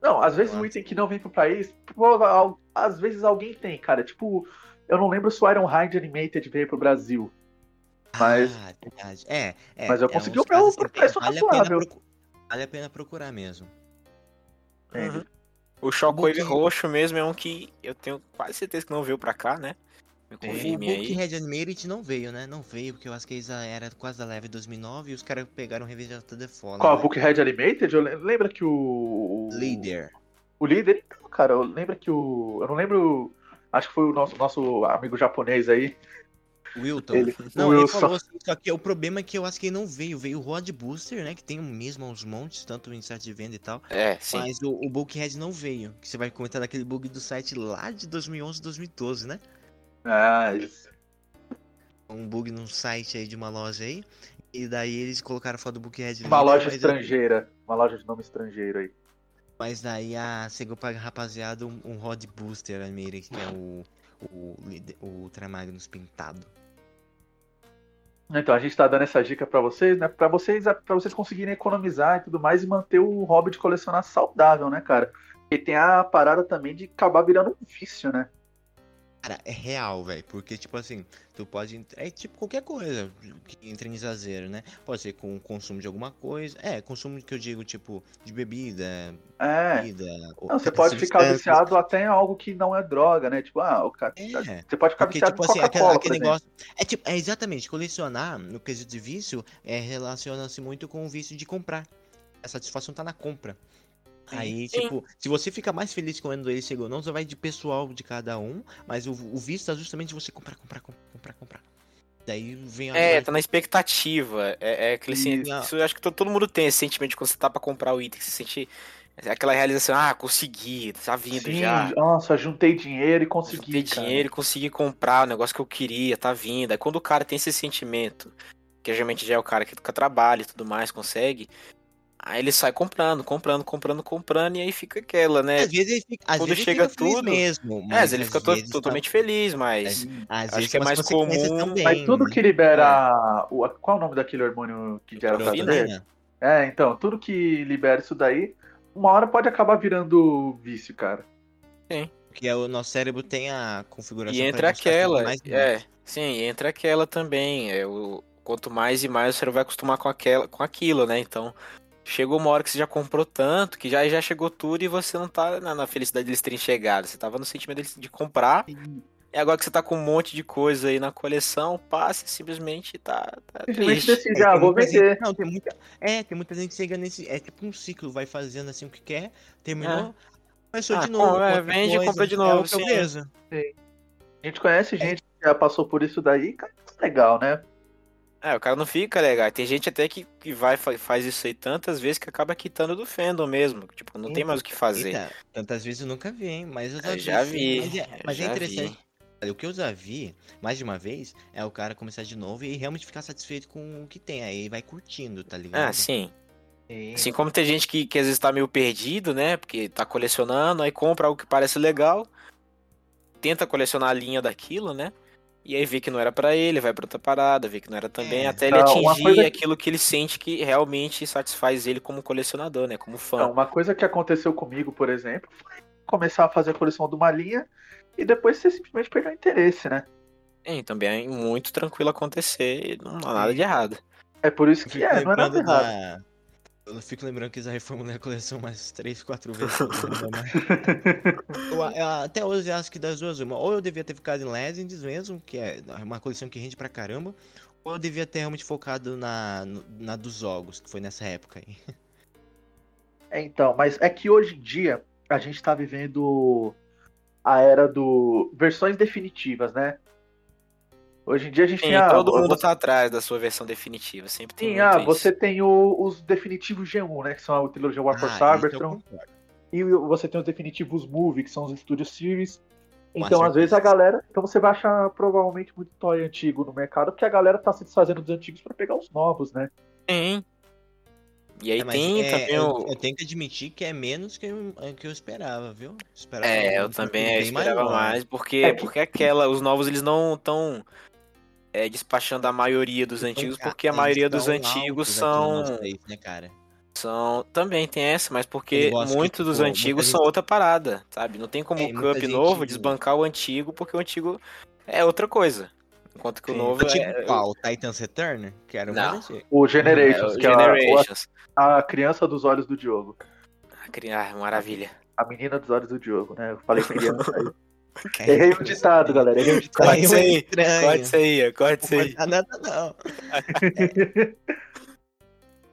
Não, às vezes o item que não vem pro país, às vezes alguém tem, cara. Tipo, eu não lembro se o Ironhide Animated veio pro Brasil. Mas. Ah, verdade. É, é. Mas eu é consegui comprar um preço vale razoável. Vale a pena procurar mesmo. Uhum. O Shockwave roxo mesmo é um que eu tenho quase certeza que não veio pra cá, né? Me confirme o Book Red Animated não veio, né? Não veio, porque eu acho que eles era quase da leve 2009 e os caras pegaram o Revisão toda fora. Qual? Né? Book Red Animated? Eu lembro que o... Líder. O líder, então, cara, eu lembro que o... Eu não lembro... Acho que foi o nosso, nosso amigo japonês aí, Wilton. Ele, não, Wilson. ele falou assim, só que o problema é que eu acho que ele não veio. Veio o Rod Booster, né? Que tem o mesmo aos montes, tanto em site de venda e tal. É, sim. Mas o, o Bulkhead não veio. Que você vai comentar daquele bug do site lá de 2011, 2012, né? Ah, isso. Um bug num site aí de uma loja aí. E daí eles colocaram foto do Bookhead. Uma loja estrangeira. Uma loja de nome estrangeiro aí. Mas daí a chegou pra rapaziada um, um Rod Booster, a que é o, o, o Ultramagnus pintado. Então, a gente está dando essa dica para vocês, né? Para vocês, para vocês conseguirem economizar e tudo mais e manter o hobby de colecionar saudável, né, cara? E tem a parada também de acabar virando um vício, né? Cara, é real, velho. Porque, tipo assim, tu pode. É tipo qualquer coisa que entra em exagero, né? Pode ser com o consumo de alguma coisa. É, consumo que eu digo, tipo, de bebida. É. Bebida, não, você pode ficar viciado até em algo que não é droga, né? Tipo, ah, o cara. É, você pode ficar porque, viciado tipo, em assim, aquele, aquele negócio. É tipo, é exatamente, colecionar no quesito de vício é, relaciona-se muito com o vício de comprar. A satisfação tá na compra. Aí, Sim. tipo, se você fica mais feliz quando ele chegou não, você vai de pessoal de cada um, mas o, o visto é justamente você comprar, comprar, comprar, comprar. Daí vem a. É, tá na expectativa. É, é aquele assim, isso eu acho que todo, todo mundo tem esse sentimento de quando você tá pra comprar o item, você sente aquela realização, ah, consegui, tá vindo Sim, já. Nossa, juntei dinheiro e consegui. Juntei cara. dinheiro e consegui comprar o negócio que eu queria, tá vindo. Aí quando o cara tem esse sentimento, que geralmente já é o cara que trabalha e tudo mais, consegue, Aí ele sai comprando, comprando, comprando, comprando, e aí fica aquela, né? Às vezes ele fica, às Quando vezes chega fica tudo. mesmo. É, às vezes ele fica to totalmente tá... feliz, mas. Às acho que é mais comum. Também, mas tudo que libera. É. O, qual é o nome daquele hormônio que gera prazer? É, então, tudo que libera isso daí, uma hora pode acabar virando vício, cara. Sim. Porque é o nosso cérebro tem a configuração. E entra aquela. É, sim, entra aquela também. É, o, quanto mais e mais o cérebro vai acostumar com, aquela, com aquilo, né? Então, chegou uma hora que você já comprou tanto, que já, já chegou tudo e você não tá na, na felicidade deles terem chegado. Você tava no sentimento de comprar. E agora que você tá com um monte de coisa aí na coleção, passa simplesmente tá. tá simplesmente decide, ah, vou vender. Não, tem muita. É, tem muita gente que chega nesse. É tipo um ciclo, vai fazendo assim o que quer, terminou, começou ah, de novo. É, vende e compra de novo. É, beleza. Sim. A gente conhece gente que já passou por isso daí, cara, é legal, né? É, o cara não fica legal. Tem gente até que, que vai faz isso aí tantas vezes que acaba quitando do fandom mesmo. Tipo, não tem mais o que fazer. Eita, tantas vezes eu nunca vi, hein? Mas eu já, eu já vi. Mas, é, mas é é interessante. Vi. O que eu já vi, mais de uma vez, é o cara começar de novo e realmente ficar satisfeito com o que tem. Aí vai curtindo, tá ligado? Ah, sim. sim. Assim como tem gente que, que às vezes tá meio perdido, né? Porque tá colecionando, aí compra algo que parece legal, tenta colecionar a linha daquilo, né? E aí vê que não era para ele, vai pra outra parada, vê que não era também, é, até ele atingir coisa... aquilo que ele sente que realmente satisfaz ele como colecionador, né? Como fã. Não, uma coisa que aconteceu comigo, por exemplo, foi começar a fazer a coleção de uma linha e depois você simplesmente perder o interesse, né? É, também é muito tranquilo acontecer, não há nada de errado. É por isso que é, não é nada errado. Eu fico lembrando que já reformulei a coleção mais 3, 4 vezes. <laughs> eu, até hoje eu acho que das duas, uma, ou eu devia ter ficado em Legends mesmo, que é uma coleção que rende pra caramba, ou eu devia ter realmente focado na, na dos jogos, que foi nessa época aí. É, então, mas é que hoje em dia a gente tá vivendo a era do versões definitivas, né? Hoje em dia a gente Sim, tem. A, todo mundo você... tá atrás da sua versão definitiva. Sempre tem. Sim, ah, isso. você tem o, os definitivos G1, né? Que são a trilogia War for ah, Cybertron. E você tem os definitivos Movie, que são os Studio Series. Então, às vezes, a galera. Então você vai achar provavelmente muito toy antigo no mercado, porque a galera tá se desfazendo dos antigos para pegar os novos, né? Sim. E aí É, tem é, também eu, o. eu tenho que admitir que é menos que eu, que eu esperava, viu? Esperava É, eu também esperava maior. mais, porque, É que- porque aquela, os novos eles não estão é, despachando a maioria dos antigos, porque a maioria dos antigos são, né, cara? são. Também tem essa, mas porque muitos dos tipo, antigos são gente- outra parada, sabe? Não tem como É, o Cup gente- novo desbancar o antigo, porque o antigo é outra coisa. Enquanto que o novo Tipo é. qual? Titans Return? Que era Não. antigo. O é Generations, o que é a- Generations. a, a criança dos olhos do Diogo. Ah, maravilha. A menina dos olhos do Diogo, né? Eu falei criança aí. <laughs> Que Errei o ditado, galera. Errei o ditado. Corte isso aí, corte isso aí, corte isso Não aí. corta nada, não. <laughs>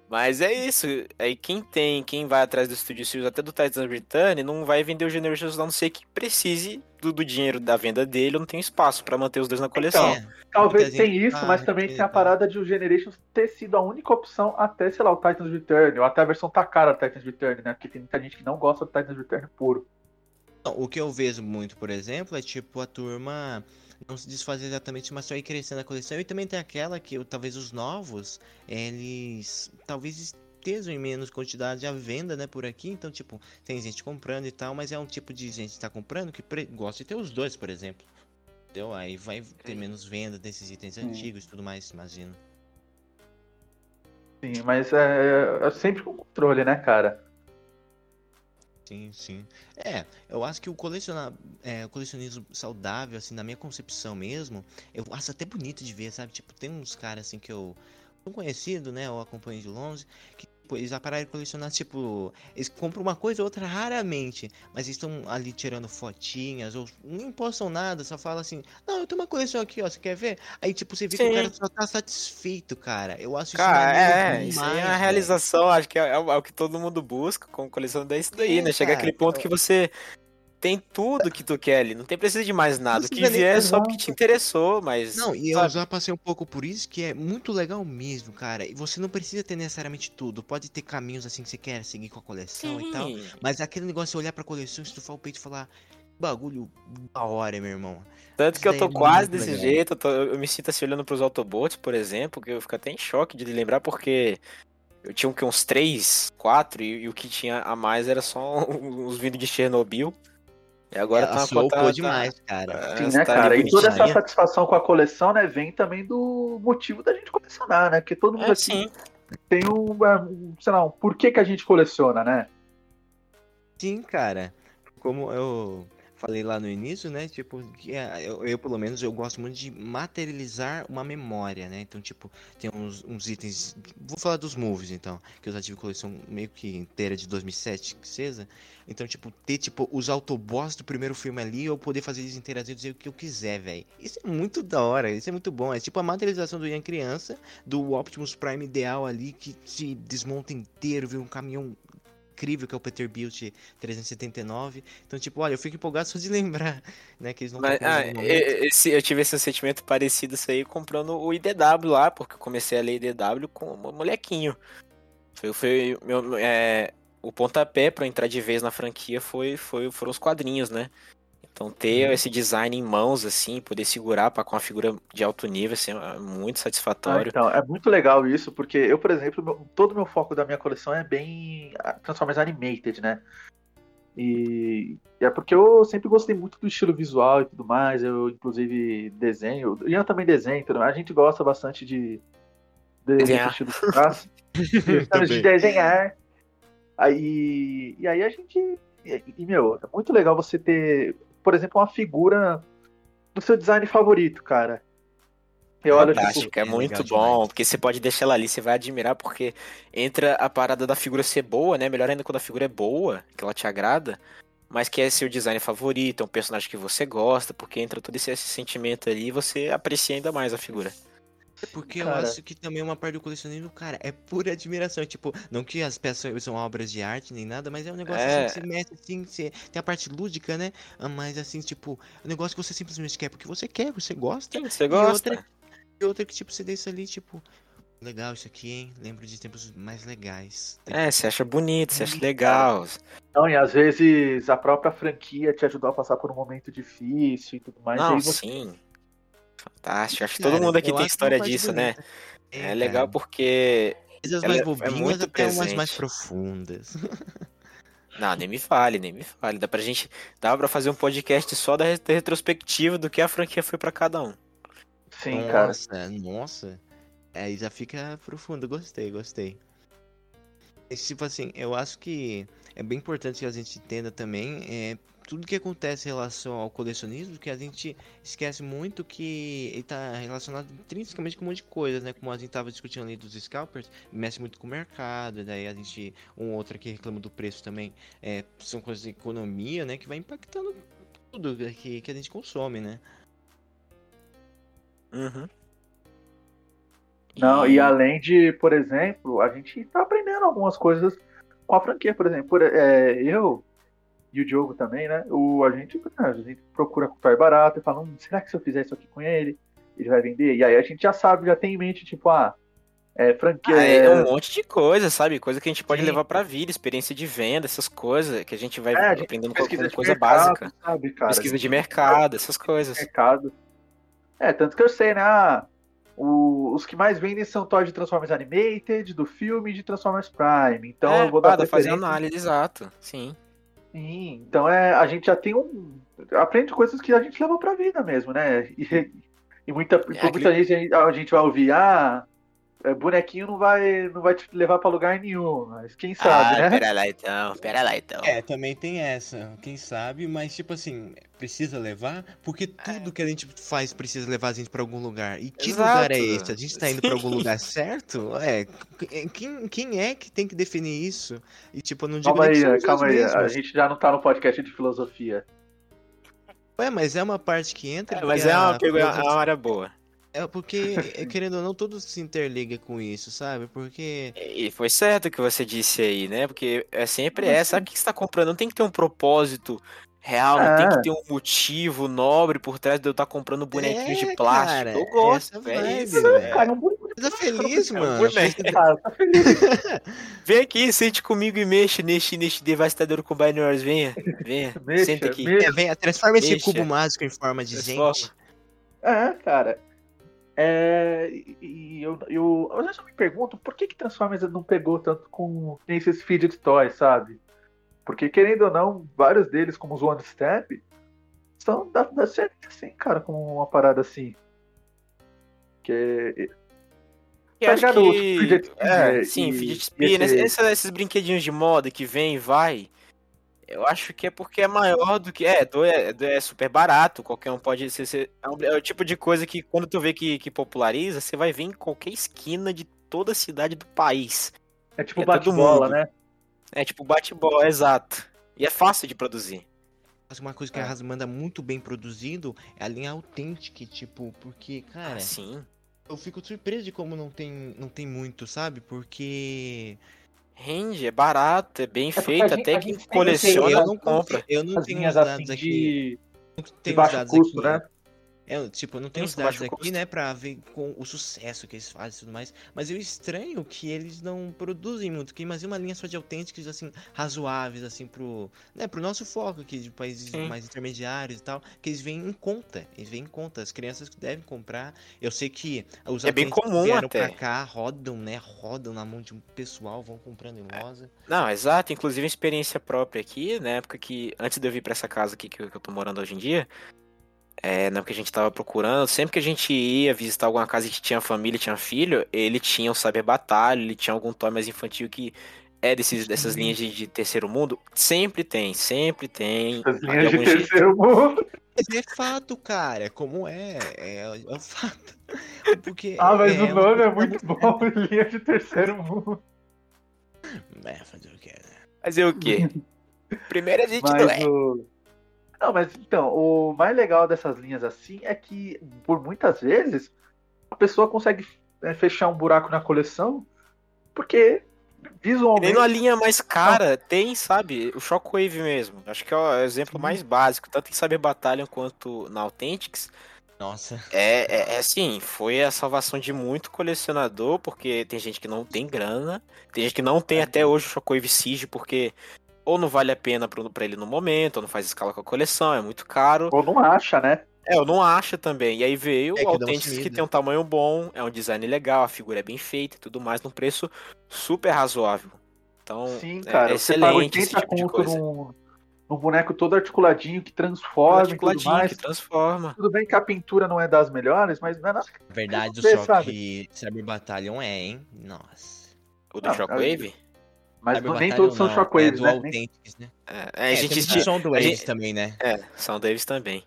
Mas é isso. Aí quem tem, quem vai atrás do Studio Series, até do Titans Return, não vai vender o Generations a não ser que precise do, do dinheiro da venda dele, ou não tem espaço pra manter os dois na coleção. Então, Talvez Muita gente tenha isso, mas também tem a não. parada de o Generations ter sido a única opção até, sei lá, o Titans Return, ou até a versão tá cara do Titans Return, né? Porque tem muita gente que não gosta do Titans Return puro. Não, o que eu vejo muito, por exemplo, é tipo a turma não se desfazer exatamente, mas só ir crescendo a coleção. E também tem aquela que talvez os novos, eles talvez estejam em menos quantidade à venda, né, por aqui. Então, tipo, tem gente comprando e tal, mas é um tipo de gente que tá comprando que gosta de ter os dois, por exemplo. Entendeu? Aí vai ter menos venda desses itens antigos e tudo mais, imagino. Sim, mas é, é sempre com controle, né, cara? Sim, sim. É, eu acho que o colecionar, é, colecionismo saudável, assim, na minha concepção mesmo, eu acho até bonito de ver, sabe? Tipo, tem uns caras assim que eu sou conhecido, né? Eu acompanho de longe, que eles pararam de colecionar, tipo, eles compram uma coisa ou outra raramente, mas eles estão ali tirando fotinhas, ou nem postam nada, só fala assim, não, eu tenho uma coleção aqui, ó, você quer ver? Aí, tipo, você vê que o Sim. cara só tá satisfeito, cara. Eu acho isso Cara, é, isso aí é demais, a velho. realização, acho que é, é o é o que todo mundo busca com coleção é isso daí, É, né? Chega aquele ponto que você tem tudo que tu quer ali, não tem precisa de mais nada. O que vier é só porque te interessou, mas. Não, e eu sabe? já passei um pouco por isso, que é muito legal mesmo, cara. E você não precisa ter necessariamente tudo. Pode ter caminhos assim que você quer seguir com a coleção e tal. Sim. Mas aquele negócio de olhar pra coleção, estufar o peito e falar, bagulho da hora, meu irmão. Tanto Isso que eu tô é quase desse legal. jeito, eu, tô- eu me sinto assim olhando pros Autobots, por exemplo, que eu fico até em choque de lembrar, porque eu tinha um que uns 3, 4, e, e o que tinha a mais era só <laughs> uns vindo de Chernobyl. E agora Ela tá, tá, tá- demais, cara. Ah, Sim, né, tá cara? E toda essa bonitinha. satisfação com a coleção, né, vem também do motivo da gente colecionar, né? Porque todo mundo É, aqui sim. tem um, é, um, sei lá, um porquê que a gente coleciona, né? Sim, cara. Como eu falei lá no início, né? Tipo, é- eu, eu, pelo menos eu gosto muito de materializar uma memória, né? Então, tipo, tem uns, uns itens. Vou falar dos movies, então. Que eu já tive coleção meio que inteira de 2007, que seja. Então, tipo, ter, tipo, os Autobots do primeiro filme ali, eu poder fazer eles interagir dizer o que eu quiser, velho. Isso é muito da hora, isso é muito bom. É tipo a materialização do Ian criança, do Optimus Prime ideal ali, que se desmonta inteiro, vira um caminhão incrível que é o Peterbilt 379. Então, tipo, olha, eu fico empolgado só de <laughs> lembrar, né, que eles não Mas, ah, esse, eu tive esse sentimento parecido isso aí comprando o IDW lá, porque eu comecei a ler IDW com um molequinho. Foi, foi meu, é, o pontapé pra eu entrar de vez na franquia foi, foi, foram os quadrinhos, né? Então ter esse design em mãos, assim, poder segurar pra, com uma figura de alto nível, assim, é muito Ah, satisfatório. então, é muito legal isso, porque eu, por exemplo, meu- todo o meu foco da minha coleção é bem ah, Transformers Animated, né? E e é porque eu sempre gostei muito do estilo visual e tudo mais, eu inclusive desenho, o Ian também desenha, tudo mais. a gente gosta bastante de, Desenhar. estilo de <laughs> desenhar. Aí, e aí a gente, e, e, meu, é muito legal você ter, por exemplo, uma figura do seu design favorito, cara. Eu olho, tipo, Fantástico, é é muito bom, demais. porque você pode deixar ela ali, você vai admirar, porque entra a parada da figura ser boa, né? Melhor ainda quando a figura é boa, que ela te agrada, mas que é seu design favorito, é um personagem que você gosta, porque entra todo esse, esse sentimento ali e você aprecia ainda mais a figura. Porque eu Cara. acho que também uma parte do colecionismo, cara, é pura admiração. Tipo, não que as peças são obras de arte nem nada, mas é um negócio É. assim que você mexe assim, você tem a parte lúdica, né? Ah, Mas assim, tipo, um negócio que você simplesmente quer porque você quer, você gosta. Sim, você E gosta. outra, e outra que, tipo, você deixa ali, tipo, Legal isso aqui, hein? Lembro de tempos mais legais. É, você acha bonito, você acha legal. Não, e às vezes a própria franquia te ajudou a passar por um momento difícil e tudo mais. Não, você... sim. Fantástico. Acho que todo mundo aqui tem história disso, né? É, é legal porque. Coisas mais é bobinhas é até presente. umas mais profundas. <laughs> Não, nem me fale, nem me fale. Dá pra gente. Dá pra fazer um podcast só da retrospectiva do que a franquia foi para cada um. Sim, nossa, cara. Nossa. Aí já fica profundo. Gostei, gostei. Tipo assim, eu acho que é bem importante que a gente entenda também é, tudo que acontece em relação ao colecionismo, que a gente esquece muito que ele está relacionado intrinsecamente com um monte de coisas, né? Como a gente estava discutindo ali dos scalpers, mexe muito com o mercado, daí a gente, um outro aqui reclama do preço também, é, são coisas de economia, né? Que vai impactando tudo que, que a gente consome, né? Uhum. Não, e além de, por exemplo, a gente tá aprendendo algumas coisas com a franquia, por exemplo. Por, é, eu e o Diogo também, né? O, a, gente, a gente procura comprar barato e fala, hum, será que se eu fizer isso aqui com ele, ele vai vender? E aí a gente já sabe, já tem em mente, tipo, ah, é, franquia. Ah, é um monte de coisa, sabe? Coisa que a gente pode Sim. levar pra vida, experiência de venda, essas coisas que a gente vai é, aprendendo com coisa mercado, básica. Sabe, cara? Pesquisa de mercado, essas coisas. Mercado. É, tanto que eu sei, né? Ah, o, os que mais vendem são toys de Transformers Animated, do filme de Transformers Prime. Então é, eu vou dar ah, fazer análise, exato. Sim. Sim. Então é, a gente já tem um. Aprende coisas que a gente leva pra vida mesmo, né? E, <laughs> e muita, é, muita aquele... gente a gente vai ouvir, ah, bonequinho não vai, não vai te levar pra lugar nenhum, mas quem sabe, ah, né? Pera lá então, pera lá então. É, também tem essa, quem sabe, mas tipo assim, precisa levar, porque é. tudo que a gente faz precisa levar a gente pra algum lugar. E que Exato. lugar é esse? A gente tá indo pra algum <laughs> lugar certo? É, quem, quem é que tem que definir isso? E tipo, eu não digo Calma aí, calma aí, mesmos. a gente já não tá no podcast de filosofia. Ué, mas é uma parte que entra. É, mas é uma, é uma área boa. É porque, é, querendo ou não, tudo se interliga com isso, sabe? Porque. E foi certo o que você disse aí, né? Porque é sempre essa. Sabe o que você tá comprando? Não tem que ter um propósito real, não tem que é. ter um motivo nobre por trás de eu estar tá comprando bonequinhos é, de plástico. Cara, eu gosto, velho. É isso, velho. Cara, um Tá feliz, mano. Cara, tá feliz. Vem aqui, sente comigo e mexe neste, neste devastador Combine Wars. Venha, venha. Mexa, senta aqui. Mexa. É, venha, transforma esse cubo mágico em forma de transforma. gente. É, cara. É, e eu, eu, eu me pergunto por que, que Transformers não pegou tanto com esses fidget toys, sabe? Porque, querendo ou não, vários deles, como os One Step, são da, da série assim, cara, como uma parada assim. Que. Eu acho que... Fidget é, sim, Fidget Spinner, esse... esses, esses brinquedinhos de moda que vem e vai, eu acho que é porque é maior do que. É, é, é super barato, qualquer um pode ser. ser é, um, é, o tipo de coisa que quando tu vê que, que populariza, você vai ver em qualquer esquina de toda a cidade do país. É tipo é bate-bola, né? É tipo bate-bola, exato. E é fácil de produzir. Uma coisa que a Haas manda muito bem produzido é a linha autêntica, tipo, porque, cara. Ah, sim. Eu fico surpreso de como não tem, não tem muito, sabe? Porque Rende, é barato, é bem é feito, até quem coleciona eu não compra. Eu não tenho os dados assim aqui. De... Não tenho de baixo dados custo, aqui. né? É, tipo, eu não tenho os dados aqui, custo. né, pra ver com o sucesso que eles fazem e tudo mais. Mas eu estranho que eles não produzem muito. Que imagina uma linha só de autênticos, assim, razoáveis, assim, pro, né, pro nosso foco aqui, de países Sim. mais intermediários e tal. Que eles vêm em conta. Eles vêm em conta. As crianças que devem comprar. Eu sei que os é bem comum que vieram até. pra cá rodam, né, rodam na mão de um pessoal, vão comprando em loja. Não, exato. Inclusive, experiência própria aqui, na época que, antes de eu vir pra essa casa aqui que eu tô morando hoje em dia, é, na época que a gente tava procurando, sempre que a gente ia visitar alguma casa que tinha família, tinha filho, ele tinha o Saber Batalha, ele tinha algum toy mais infantil que é desses, dessas linhas de, de, terceiro mundo. Sempre tem, sempre tem. As linhas de terceiro jeito. mundo. É fato, cara. Como é? É, é <laughs> fato. Porque ah, mas é, o nome é muito bom, <laughs> linha de terceiro mundo. É, fazer o quê? Né? Fazer o quê? <laughs> Primeiro a gente mas não é. O... Não, mas então, o mais legal dessas linhas assim é que, por muitas vezes, a pessoa consegue é, fechar um buraco na coleção, porque visualmente. Nem uma linha mais cara, tem, sabe? O Shockwave mesmo. Acho que é o exemplo mais básico, tanto em Saber Battalion quanto na Authentics. Nossa. É, é, é assim, foi a salvação de muito colecionador, porque tem gente que não tem grana, tem gente que não tem até hoje o Shockwave Siege, porque ou não vale a pena pra, pra ele no momento, ou não faz escala com a coleção, é muito caro. Ou não acha, né? É, eu não acho também. E aí veio É que o Authentics que tem um tamanho bom, é um design legal, a figura é bem feita e tudo mais, num preço super razoável. Então, Sim, é cara. você paga excelente esse 80 tipo de conto coisa. num, num boneco todo articuladinho que transforma e tudo Articuladinho, mais. que transforma. Tudo bem que a pintura não é das melhores, mas não é nada. Na verdade, o Você choque Cyber Battalion é, hein? Nossa. O do Não, Shockwave? Mas Cyber nem todos são não, shockwaves, é né? Né? É, É, a gente tinha- o som do a Waves gente- também, né? É, são deles também.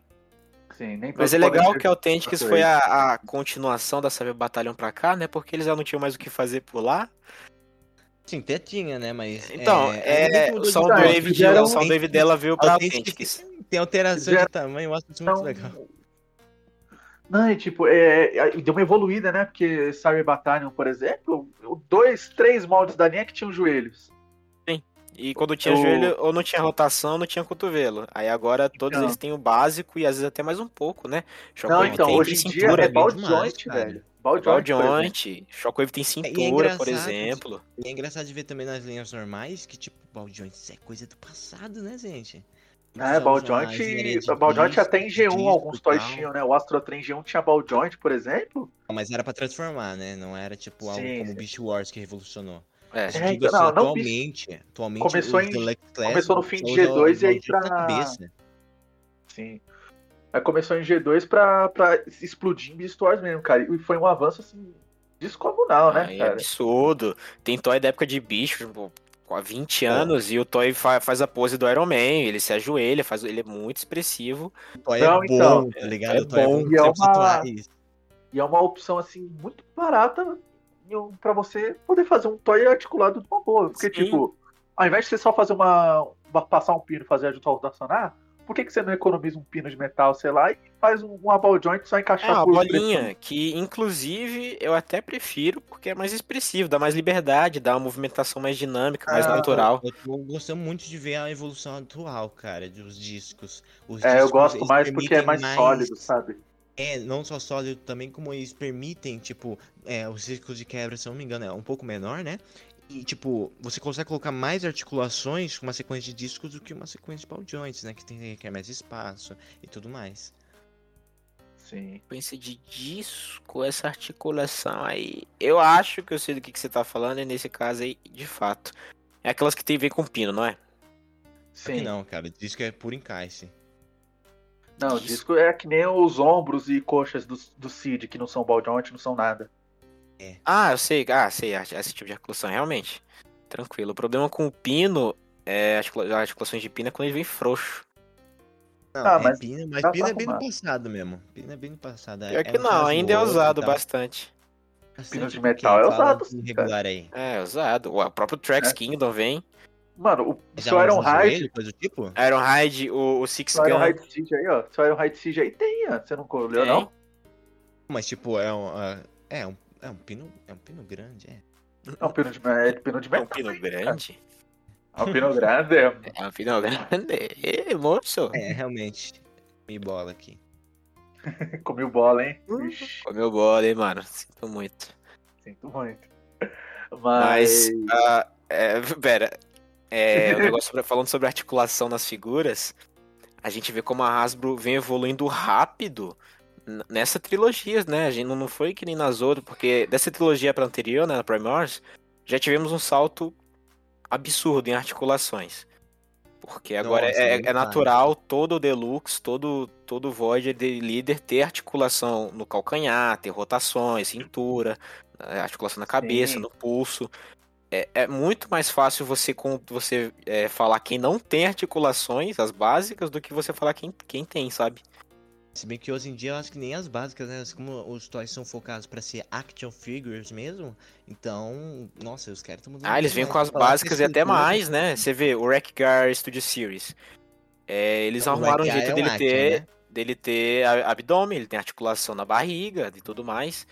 Sim, nem Mas é legal que a Authentics foi a, a continuação da Cyber Battalion pra cá, né? Porque eles já não tinham mais o que fazer por lá. Sim, até tinha, né? Mas. Então, é, muito o do- Soundwave, de, fizeram- o Soundwave dela veio pra Authentics. Tem alteração de tamanho, eu acho isso muito Então, legal. Não, e tipo, é, é, deu uma evoluída, né? Porque Cyber Battalion, por exemplo, dois, três moldes da linha que tinham joelhos. E quando tinha O- joelho, ou não tinha rotação, não tinha cotovelo. Aí agora todos Então. eles têm o bbásico e às vezes até mais um pouco, né? Não, Shockwave então, tem, hoje tem em dia é bem ball joint, velho. Ball joint, por joint, Shockwave tem é cintura, por engraçado, exemplo. E é engraçado de ver também nas linhas normais que, tipo, ball joints é coisa do passado, né, gente? É, ball joint, ball joint até em G1 disco alguns toys tinham, né? O Astro Train G1 tinha ball joint, por exemplo. Mas era pra transformar, né? Não era, tipo, algo Sim, como sim. Beast Wars que revolucionou. É, É, digo então, assim, não, não atualmente, atualmente Começou em- Class começou no fim de usa o G2 e aí pra- cabeça. Sim. Aí começou em G2 pra, pra explodir em Beast Wars mesmo, cara. E foi um avanço, assim, descomunal, né, é cara? absurdo. Tem toy da época de bicho, pô, há 20 anos, e o toy fa- faz a pose do Iron Man, ele se ajoelha, faz, ele é muito expressivo. O toy Não, é bom, então, tá ligado? é o toy bom. é bom E é uma-. E é uma opção, assim, muito barata pra você poder fazer um toy articulado de uma boa. Porque, Sim. tipo, ao invés de você só fazer uma. uma- passar um pino e fazer a junta rotacionar, por que, que você não economiza um pino de metal, sei lá, e faz um, uma ball joint só É encaixar uma bolinha que, inclusive, eu até prefiro porque é mais expressivo, dá mais liberdade, dá uma movimentação mais dinâmica, mais Ah, natural. Eu tô gostando muito de ver a evolução atual, cara, dos discos. Os É, eu discos, gosto eles mais porque é permitem mais sólido, sabe? É, não só sólido também, como eles permitem, tipo, é, os círculos de quebra, se eu não me engano, é um pouco menor, né? E, tipo, você consegue colocar mais articulações com uma sequência de discos do que uma sequência de ball joints, né? Que tem requer mais espaço e tudo mais. Sim. Sequência de disco, essa articulação aí. Eu acho que eu sei do que, que você tá falando, e nesse caso aí, de fato. É aquelas que tem a ver com pino, não é? Que Sim. não, cara, disco é puro encaixe. Não, o Isso. disco é que nem os ombros e coxas do, do Cid, que não são ball joint, não são nada. Ah, eu sei. Ah, sei. Esse tipo de articulação, realmente. Tranquilo. O problema com o pino, é, as articulações de pino é quando ele vem frouxo. Não, Ah, é mas pino, mas dá pino pra é bem no passado mesmo. Pino é bem no passado. Pior é, que um não, ainda é usado bastante. Bastante Pino de metal é usado, regular aí. É, usado. O próprio Trax É. Kingdom vem. Mano, o seu Iron Hide, coisa do tipo? Ironhide, o, o Six seu Iron Gun. Hide Siege aí, ó. Seu Iron Hide Siege aí tem, ó. Você não colheu, Tem. não? Mas tipo, é um, ah, é um, é um pino, é um pino grande, é. É um pino de, é de pino de É um metal. pino grande. É um pino grande. é. <laughs> É um pino grande. Ê, moço. É, realmente. Me bola aqui. <laughs> Comi bola, hein? Uhum. Ixi, Comeu bola, hein, mano. Sinto muito. sinto muito. <laughs> Mas, Mas. ah, é, pera, é, o negócio sobre- falando sobre articulação nas figuras, a gente vê como a Hasbro vem evoluindo rápido nessa trilogia, né? A gente não foi que nem nas outras, porque dessa trilogia pra anterior, né, na Prime Wars, já tivemos um salto absurdo em articulações. Porque agora Nossa, é, nem é fala. natural todo o Deluxe, todo, todo Void de líder ter articulação no calcanhar, ter rotações, cintura, eh, articulação na cabeça, Sim. no pulso. É, é muito mais fácil você, com, você eh, falar quem não tem articulações, as básicas, do que você falar quem, quem tem, sabe? Se bem que hoje em dia eu acho que nem as básicas, né? Como os toys são focados pra ser action figures mesmo, então, nossa, os caras estão mudando. Ah, eles vêm demais. com as básicas e até estrutura, mais, né? Você vê o Wreck-Gar Studio Series. É, eles o arrumaram um jeito é um dele action, ter, né? dele ter abdômen, ele tem articulação na barriga e tudo mais.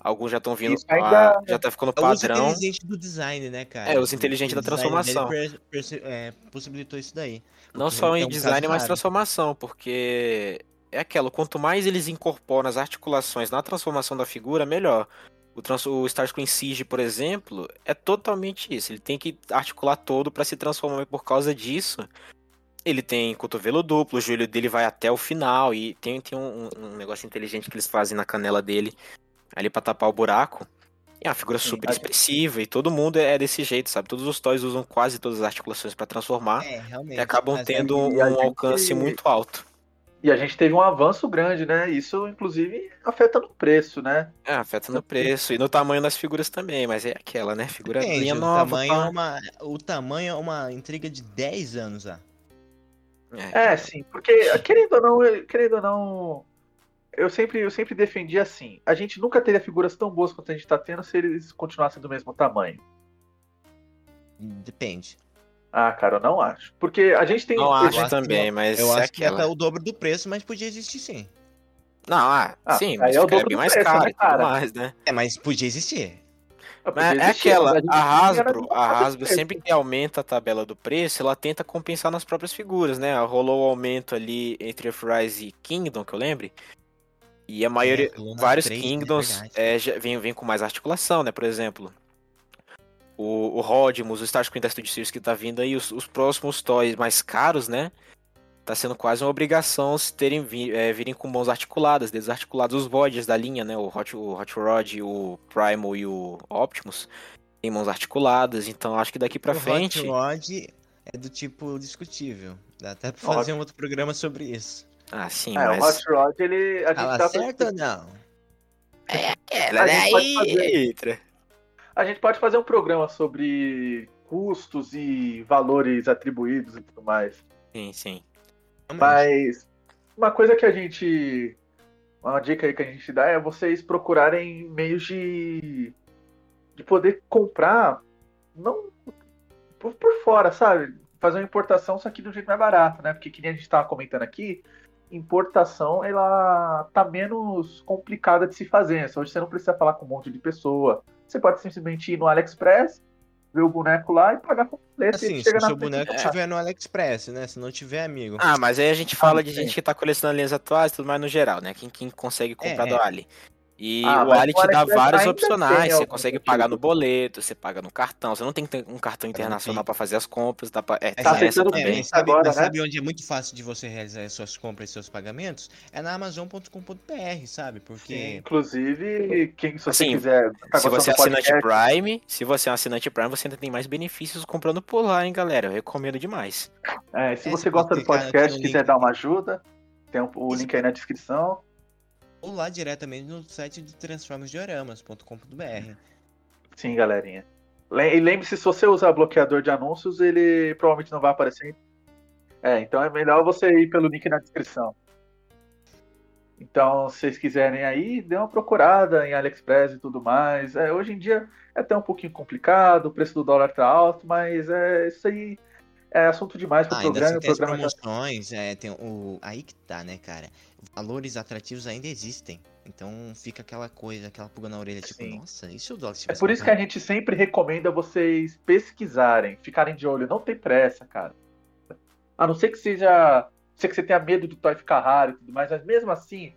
Alguns já estão vindo, ainda- já tá ficando É o uso padrão. inteligente do design, né, cara? É, o uso inteligente O da transformação. é, possibilitou isso daí. Não só é em um design, mas raro. transformação, porque é aquilo, quanto mais eles incorporam as articulações na transformação da figura, melhor. O, trans, o Starscream Siege, por exemplo, é totalmente isso. Ele tem que articular todo para se transformar. E por causa disso, ele tem cotovelo duplo, o joelho dele vai até o final. E tem, tem um, um negócio inteligente que eles fazem na canela dele, ali para tapar o buraco. É uma figura super expressiva e todo mundo é desse jeito, sabe? Todos os toys usam quase todas as articulações para transformar é, e acabam tendo um alcance muito alto. E a gente teve um avanço grande, né? Isso, inclusive, afeta no preço, né? É, afeta no preço e no tamanho das figuras também, mas é aquela, né? Figura linha nova. Tamanho é uma, o tamanho é uma intriga de 10 anos, ah. É. é, sim, porque, querendo ou não, querendo ou não, eu sempre, eu sempre defendi assim, a gente nunca teria figuras tão boas quanto a gente tá tendo se eles continuassem do mesmo tamanho. Depende. Ah, cara, eu não acho. Porque a gente tem. Não acho também, mas. Eu é acho que é o dobro do preço, mas podia existir sim. Não, ah, ah sim, mas é o dobro bem mais preço, caro né, e tudo mais, né? É, mas podia existir. Mas é aquela, a Hasbro, a Hasbro sempre que aumenta a tabela do preço, ela tenta compensar nas próprias figuras, né? Rolou o um aumento ali entre Earthrise e Kingdom, que eu lembre. E a maioria, é, vários 3, Kingdoms é, já vem, vem com mais articulação, né? Por exemplo, o, o Rodimus, o Starscream da Studio Series que tá vindo aí, os, os, próximos toys mais caros, né? Tá sendo quase uma obrigação se terem é, virem com mãos articuladas, desarticulados os Voids da linha, né? O Hot, o Hot Rod, o Primal e o Optimus tem mãos articuladas, então acho que daqui pra o frente. O Hot Rod é do tipo discutível. Dá até pra fazer um outro programa sobre isso. Ah, sim, é, mas... o Hot Rod, ele. A gente tá certo ou não? É aquela, né? Aí, a gente pode fazer um programa sobre custos e valores atribuídos e tudo mais. Sim, sim. Mas uma coisa que a gente. Uma dica aí que a gente dá é vocês procurarem meios de. de poder comprar. Não. por, por fora, sabe? Fazer uma importação, só que de um jeito mais barato, né? Porque que nem a gente estava comentando aqui, importação ela tá menos complicada de se fazer. Hoje você não precisa falar com um monte de pessoa. Você pode simplesmente ir no AliExpress, ver o boneco lá e pagar com boleto. Assim, se o seu boneco estiver no AliExpress, né? Se não tiver, amigo. Ah, mas aí a gente fala ah, de gente que tá colecionando linhas atuais e tudo mais no geral, né? Quem, quem consegue comprar é, do Ali. E ah, o Ali te dá vários opcionais. Você consegue pagar no boleto, você paga no cartão. Você não tem que ter um cartão internacional para fazer as compras. Dá pra... É, tá essa também. É, sabe, agora, né? sabe onde é muito fácil de você realizar as suas compras e seus pagamentos? É na Amazon.com.br, sabe? Porque. Sim, inclusive, quem se você assim, quiser. Tá se você é assinante podcast... Prime, se você é um assinante Prime, você ainda tem mais benefícios comprando por lá, hein, galera? Eu recomendo demais. É, se é, você gosta do podcast e quiser dar uma ajuda, tem o link aí na descrição ou lá diretamente no site de transformosdioramas.com.br. Sim, galerinha. E lembre-se, se você usar bloqueador de anúncios, ele provavelmente não vai aparecer. É, então é melhor você ir pelo link na descrição. Então, se vocês quiserem aí, dê uma procurada em AliExpress e tudo mais. É, hoje em dia é até um pouquinho complicado, o preço do dólar tá alto, mas é isso aí é assunto demais pro ah, programa. Ainda assim, tem programa promoções, já... é, tem o... aí que tá, né, cara? Valores atrativos ainda existem. Então fica aquela coisa, aquela pulga na orelha, tipo, Sim. nossa, e se o dólar É por isso que a gente sempre recomenda vocês pesquisarem, ficarem de olho, não tem pressa, cara. A não ser que seja. Sei que você tenha medo do toy ficar raro e tudo mais, mas mesmo assim,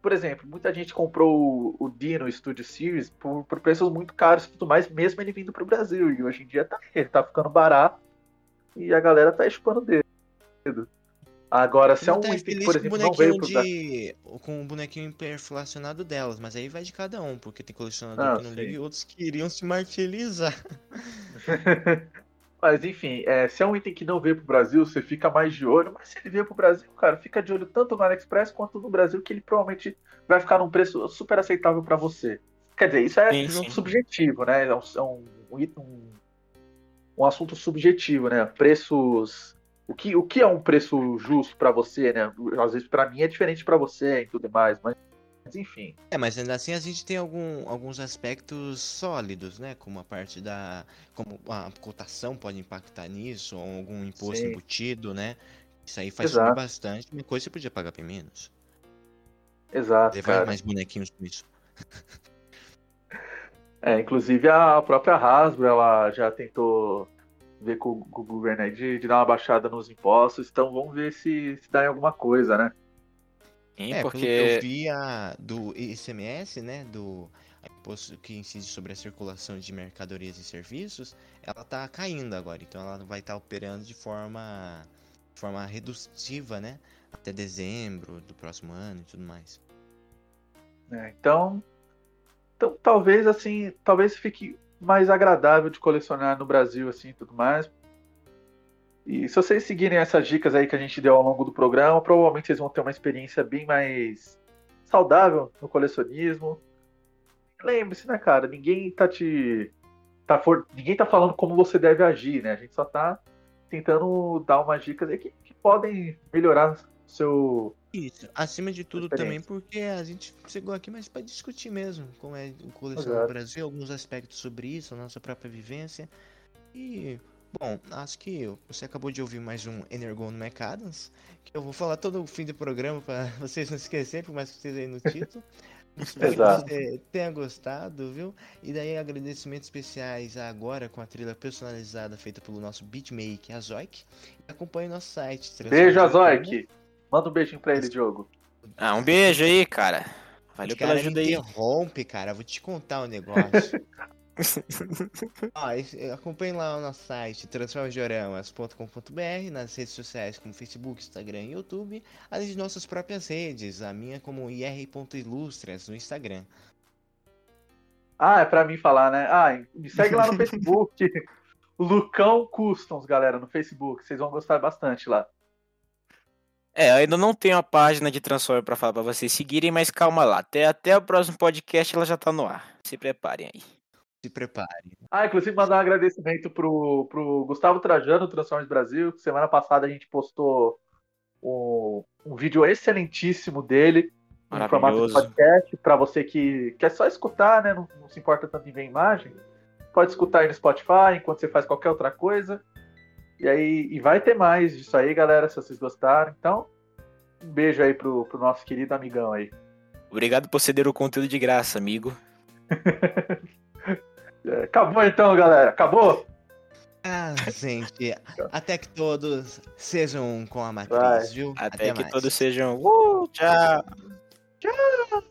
por exemplo, muita gente comprou o, o Dino Studio Series por, por preços muito caros e tudo mais, mesmo ele vindo pro Brasil. E hoje em dia tá, ele tá ficando barato e a galera tá chupando o dedo. Agora, se é um tá item por exemplo, não veio pro de... com o bonequinho hiperflacionado delas, mas aí vai de cada um, porque tem colecionador ah, que não liga e outros que iriam se martirizar. <laughs> mas enfim, é, se é um item que não veio pro Brasil, você fica mais de olho, mas se ele veio pro Brasil, cara, fica de olho tanto no AliExpress quanto no Brasil, que ele provavelmente vai ficar num preço super aceitável para você. Quer dizer, isso é sim, sim. subjetivo, né? É um, é um, um, um assunto subjetivo, né? Preços o que, o que é um preço justo para você, né? Às vezes para mim é diferente para você e tudo mais, mas, mas, enfim. É, mas ainda assim a gente tem algum, alguns aspectos sólidos, né? Como a parte da. Como a cotação pode impactar nisso, ou algum imposto Sim. embutido, né? Isso aí faz subir bastante. Uma coisa você podia pagar bem menos. Exato. Levar cara. mais bonequinhos com isso. <laughs> É, inclusive a própria Hasbro, ela já tentou ver com, com o governo aí de, de, dar uma baixada nos impostos. Então vamos ver se, se dá em alguma coisa, né? Sim, é, porque eu vi a, do ICMS, né, do imposto que incide sobre a circulação de mercadorias e serviços, ela tá caindo agora, então ela vai estar tá operando de forma de forma redutiva, né, até dezembro do próximo ano e tudo mais. É, então, então talvez assim, talvez fique mais agradável de colecionar no Brasil assim, tudo mais, e se vocês seguirem essas dicas aí que a gente deu ao longo do programa, provavelmente vocês vão ter uma experiência bem mais saudável no colecionismo. Lembre-se, né, cara? Ninguém tá te. Tá for... Ninguém tá falando como você deve agir, né? A gente só tá tentando dar umas dicas aí que, que podem melhorar seu. Isso, acima de tudo também porque a gente chegou aqui mais para discutir mesmo como é o coleção no Brasil, alguns aspectos sobre isso, a nossa própria vivência. E Bom, acho que você acabou de ouvir mais um Energon no McAdams, que eu vou falar todo o fim do programa para <laughs> vocês não esquecerem, por mais que esteja aí no título. Espero Exato. que você tenha gostado, viu? E daí agradecimentos especiais agora com a trilha personalizada feita pelo nosso beatmaker, Azoik. Acompanhe nosso site. Beijo, Azoik! Manda um beijinho pra ele, Diogo. Ah, um beijo aí, cara. Valeu pela ajuda aí. Interrompe, cara. Vou te contar um negócio. <laughs> <laughs> ah, acompanhe lá o nosso site transformadioramas.com.br, nas redes sociais como Facebook, Instagram e YouTube, além de nossas próprias redes, a minha como ir.ilustras no Instagram. Ah, é pra mim falar, né? Ah, me segue lá no <laughs> Facebook. Lucão Customs, galera, no Facebook. Vocês vão gostar bastante lá. É, ainda não tenho a página de Transformer para falar para vocês seguirem, mas calma lá. Até, até o próximo podcast ela já tá no ar. Se preparem aí. Se prepare. Ah, inclusive mandar um agradecimento pro, pro Gustavo Trajano, Transformers Brasil. Semana passada a gente postou um, um vídeo excelentíssimo dele em formato de podcast. Para você que quer só escutar, né? Não, não, se importa tanto em ver imagem. Pode escutar aí no Spotify enquanto você faz qualquer outra coisa. E aí e vai ter mais disso aí, galera, se vocês gostaram. Então, um beijo aí pro, pro nosso querido amigão aí. Obrigado por ceder o conteúdo de graça, amigo. <laughs> É, acabou então, galera. Acabou? Ah, <laughs> gente. até que todos sejam com a matriz, Vai. viu? Até, até que mais. todos sejam. Uh, tchau. Tchau.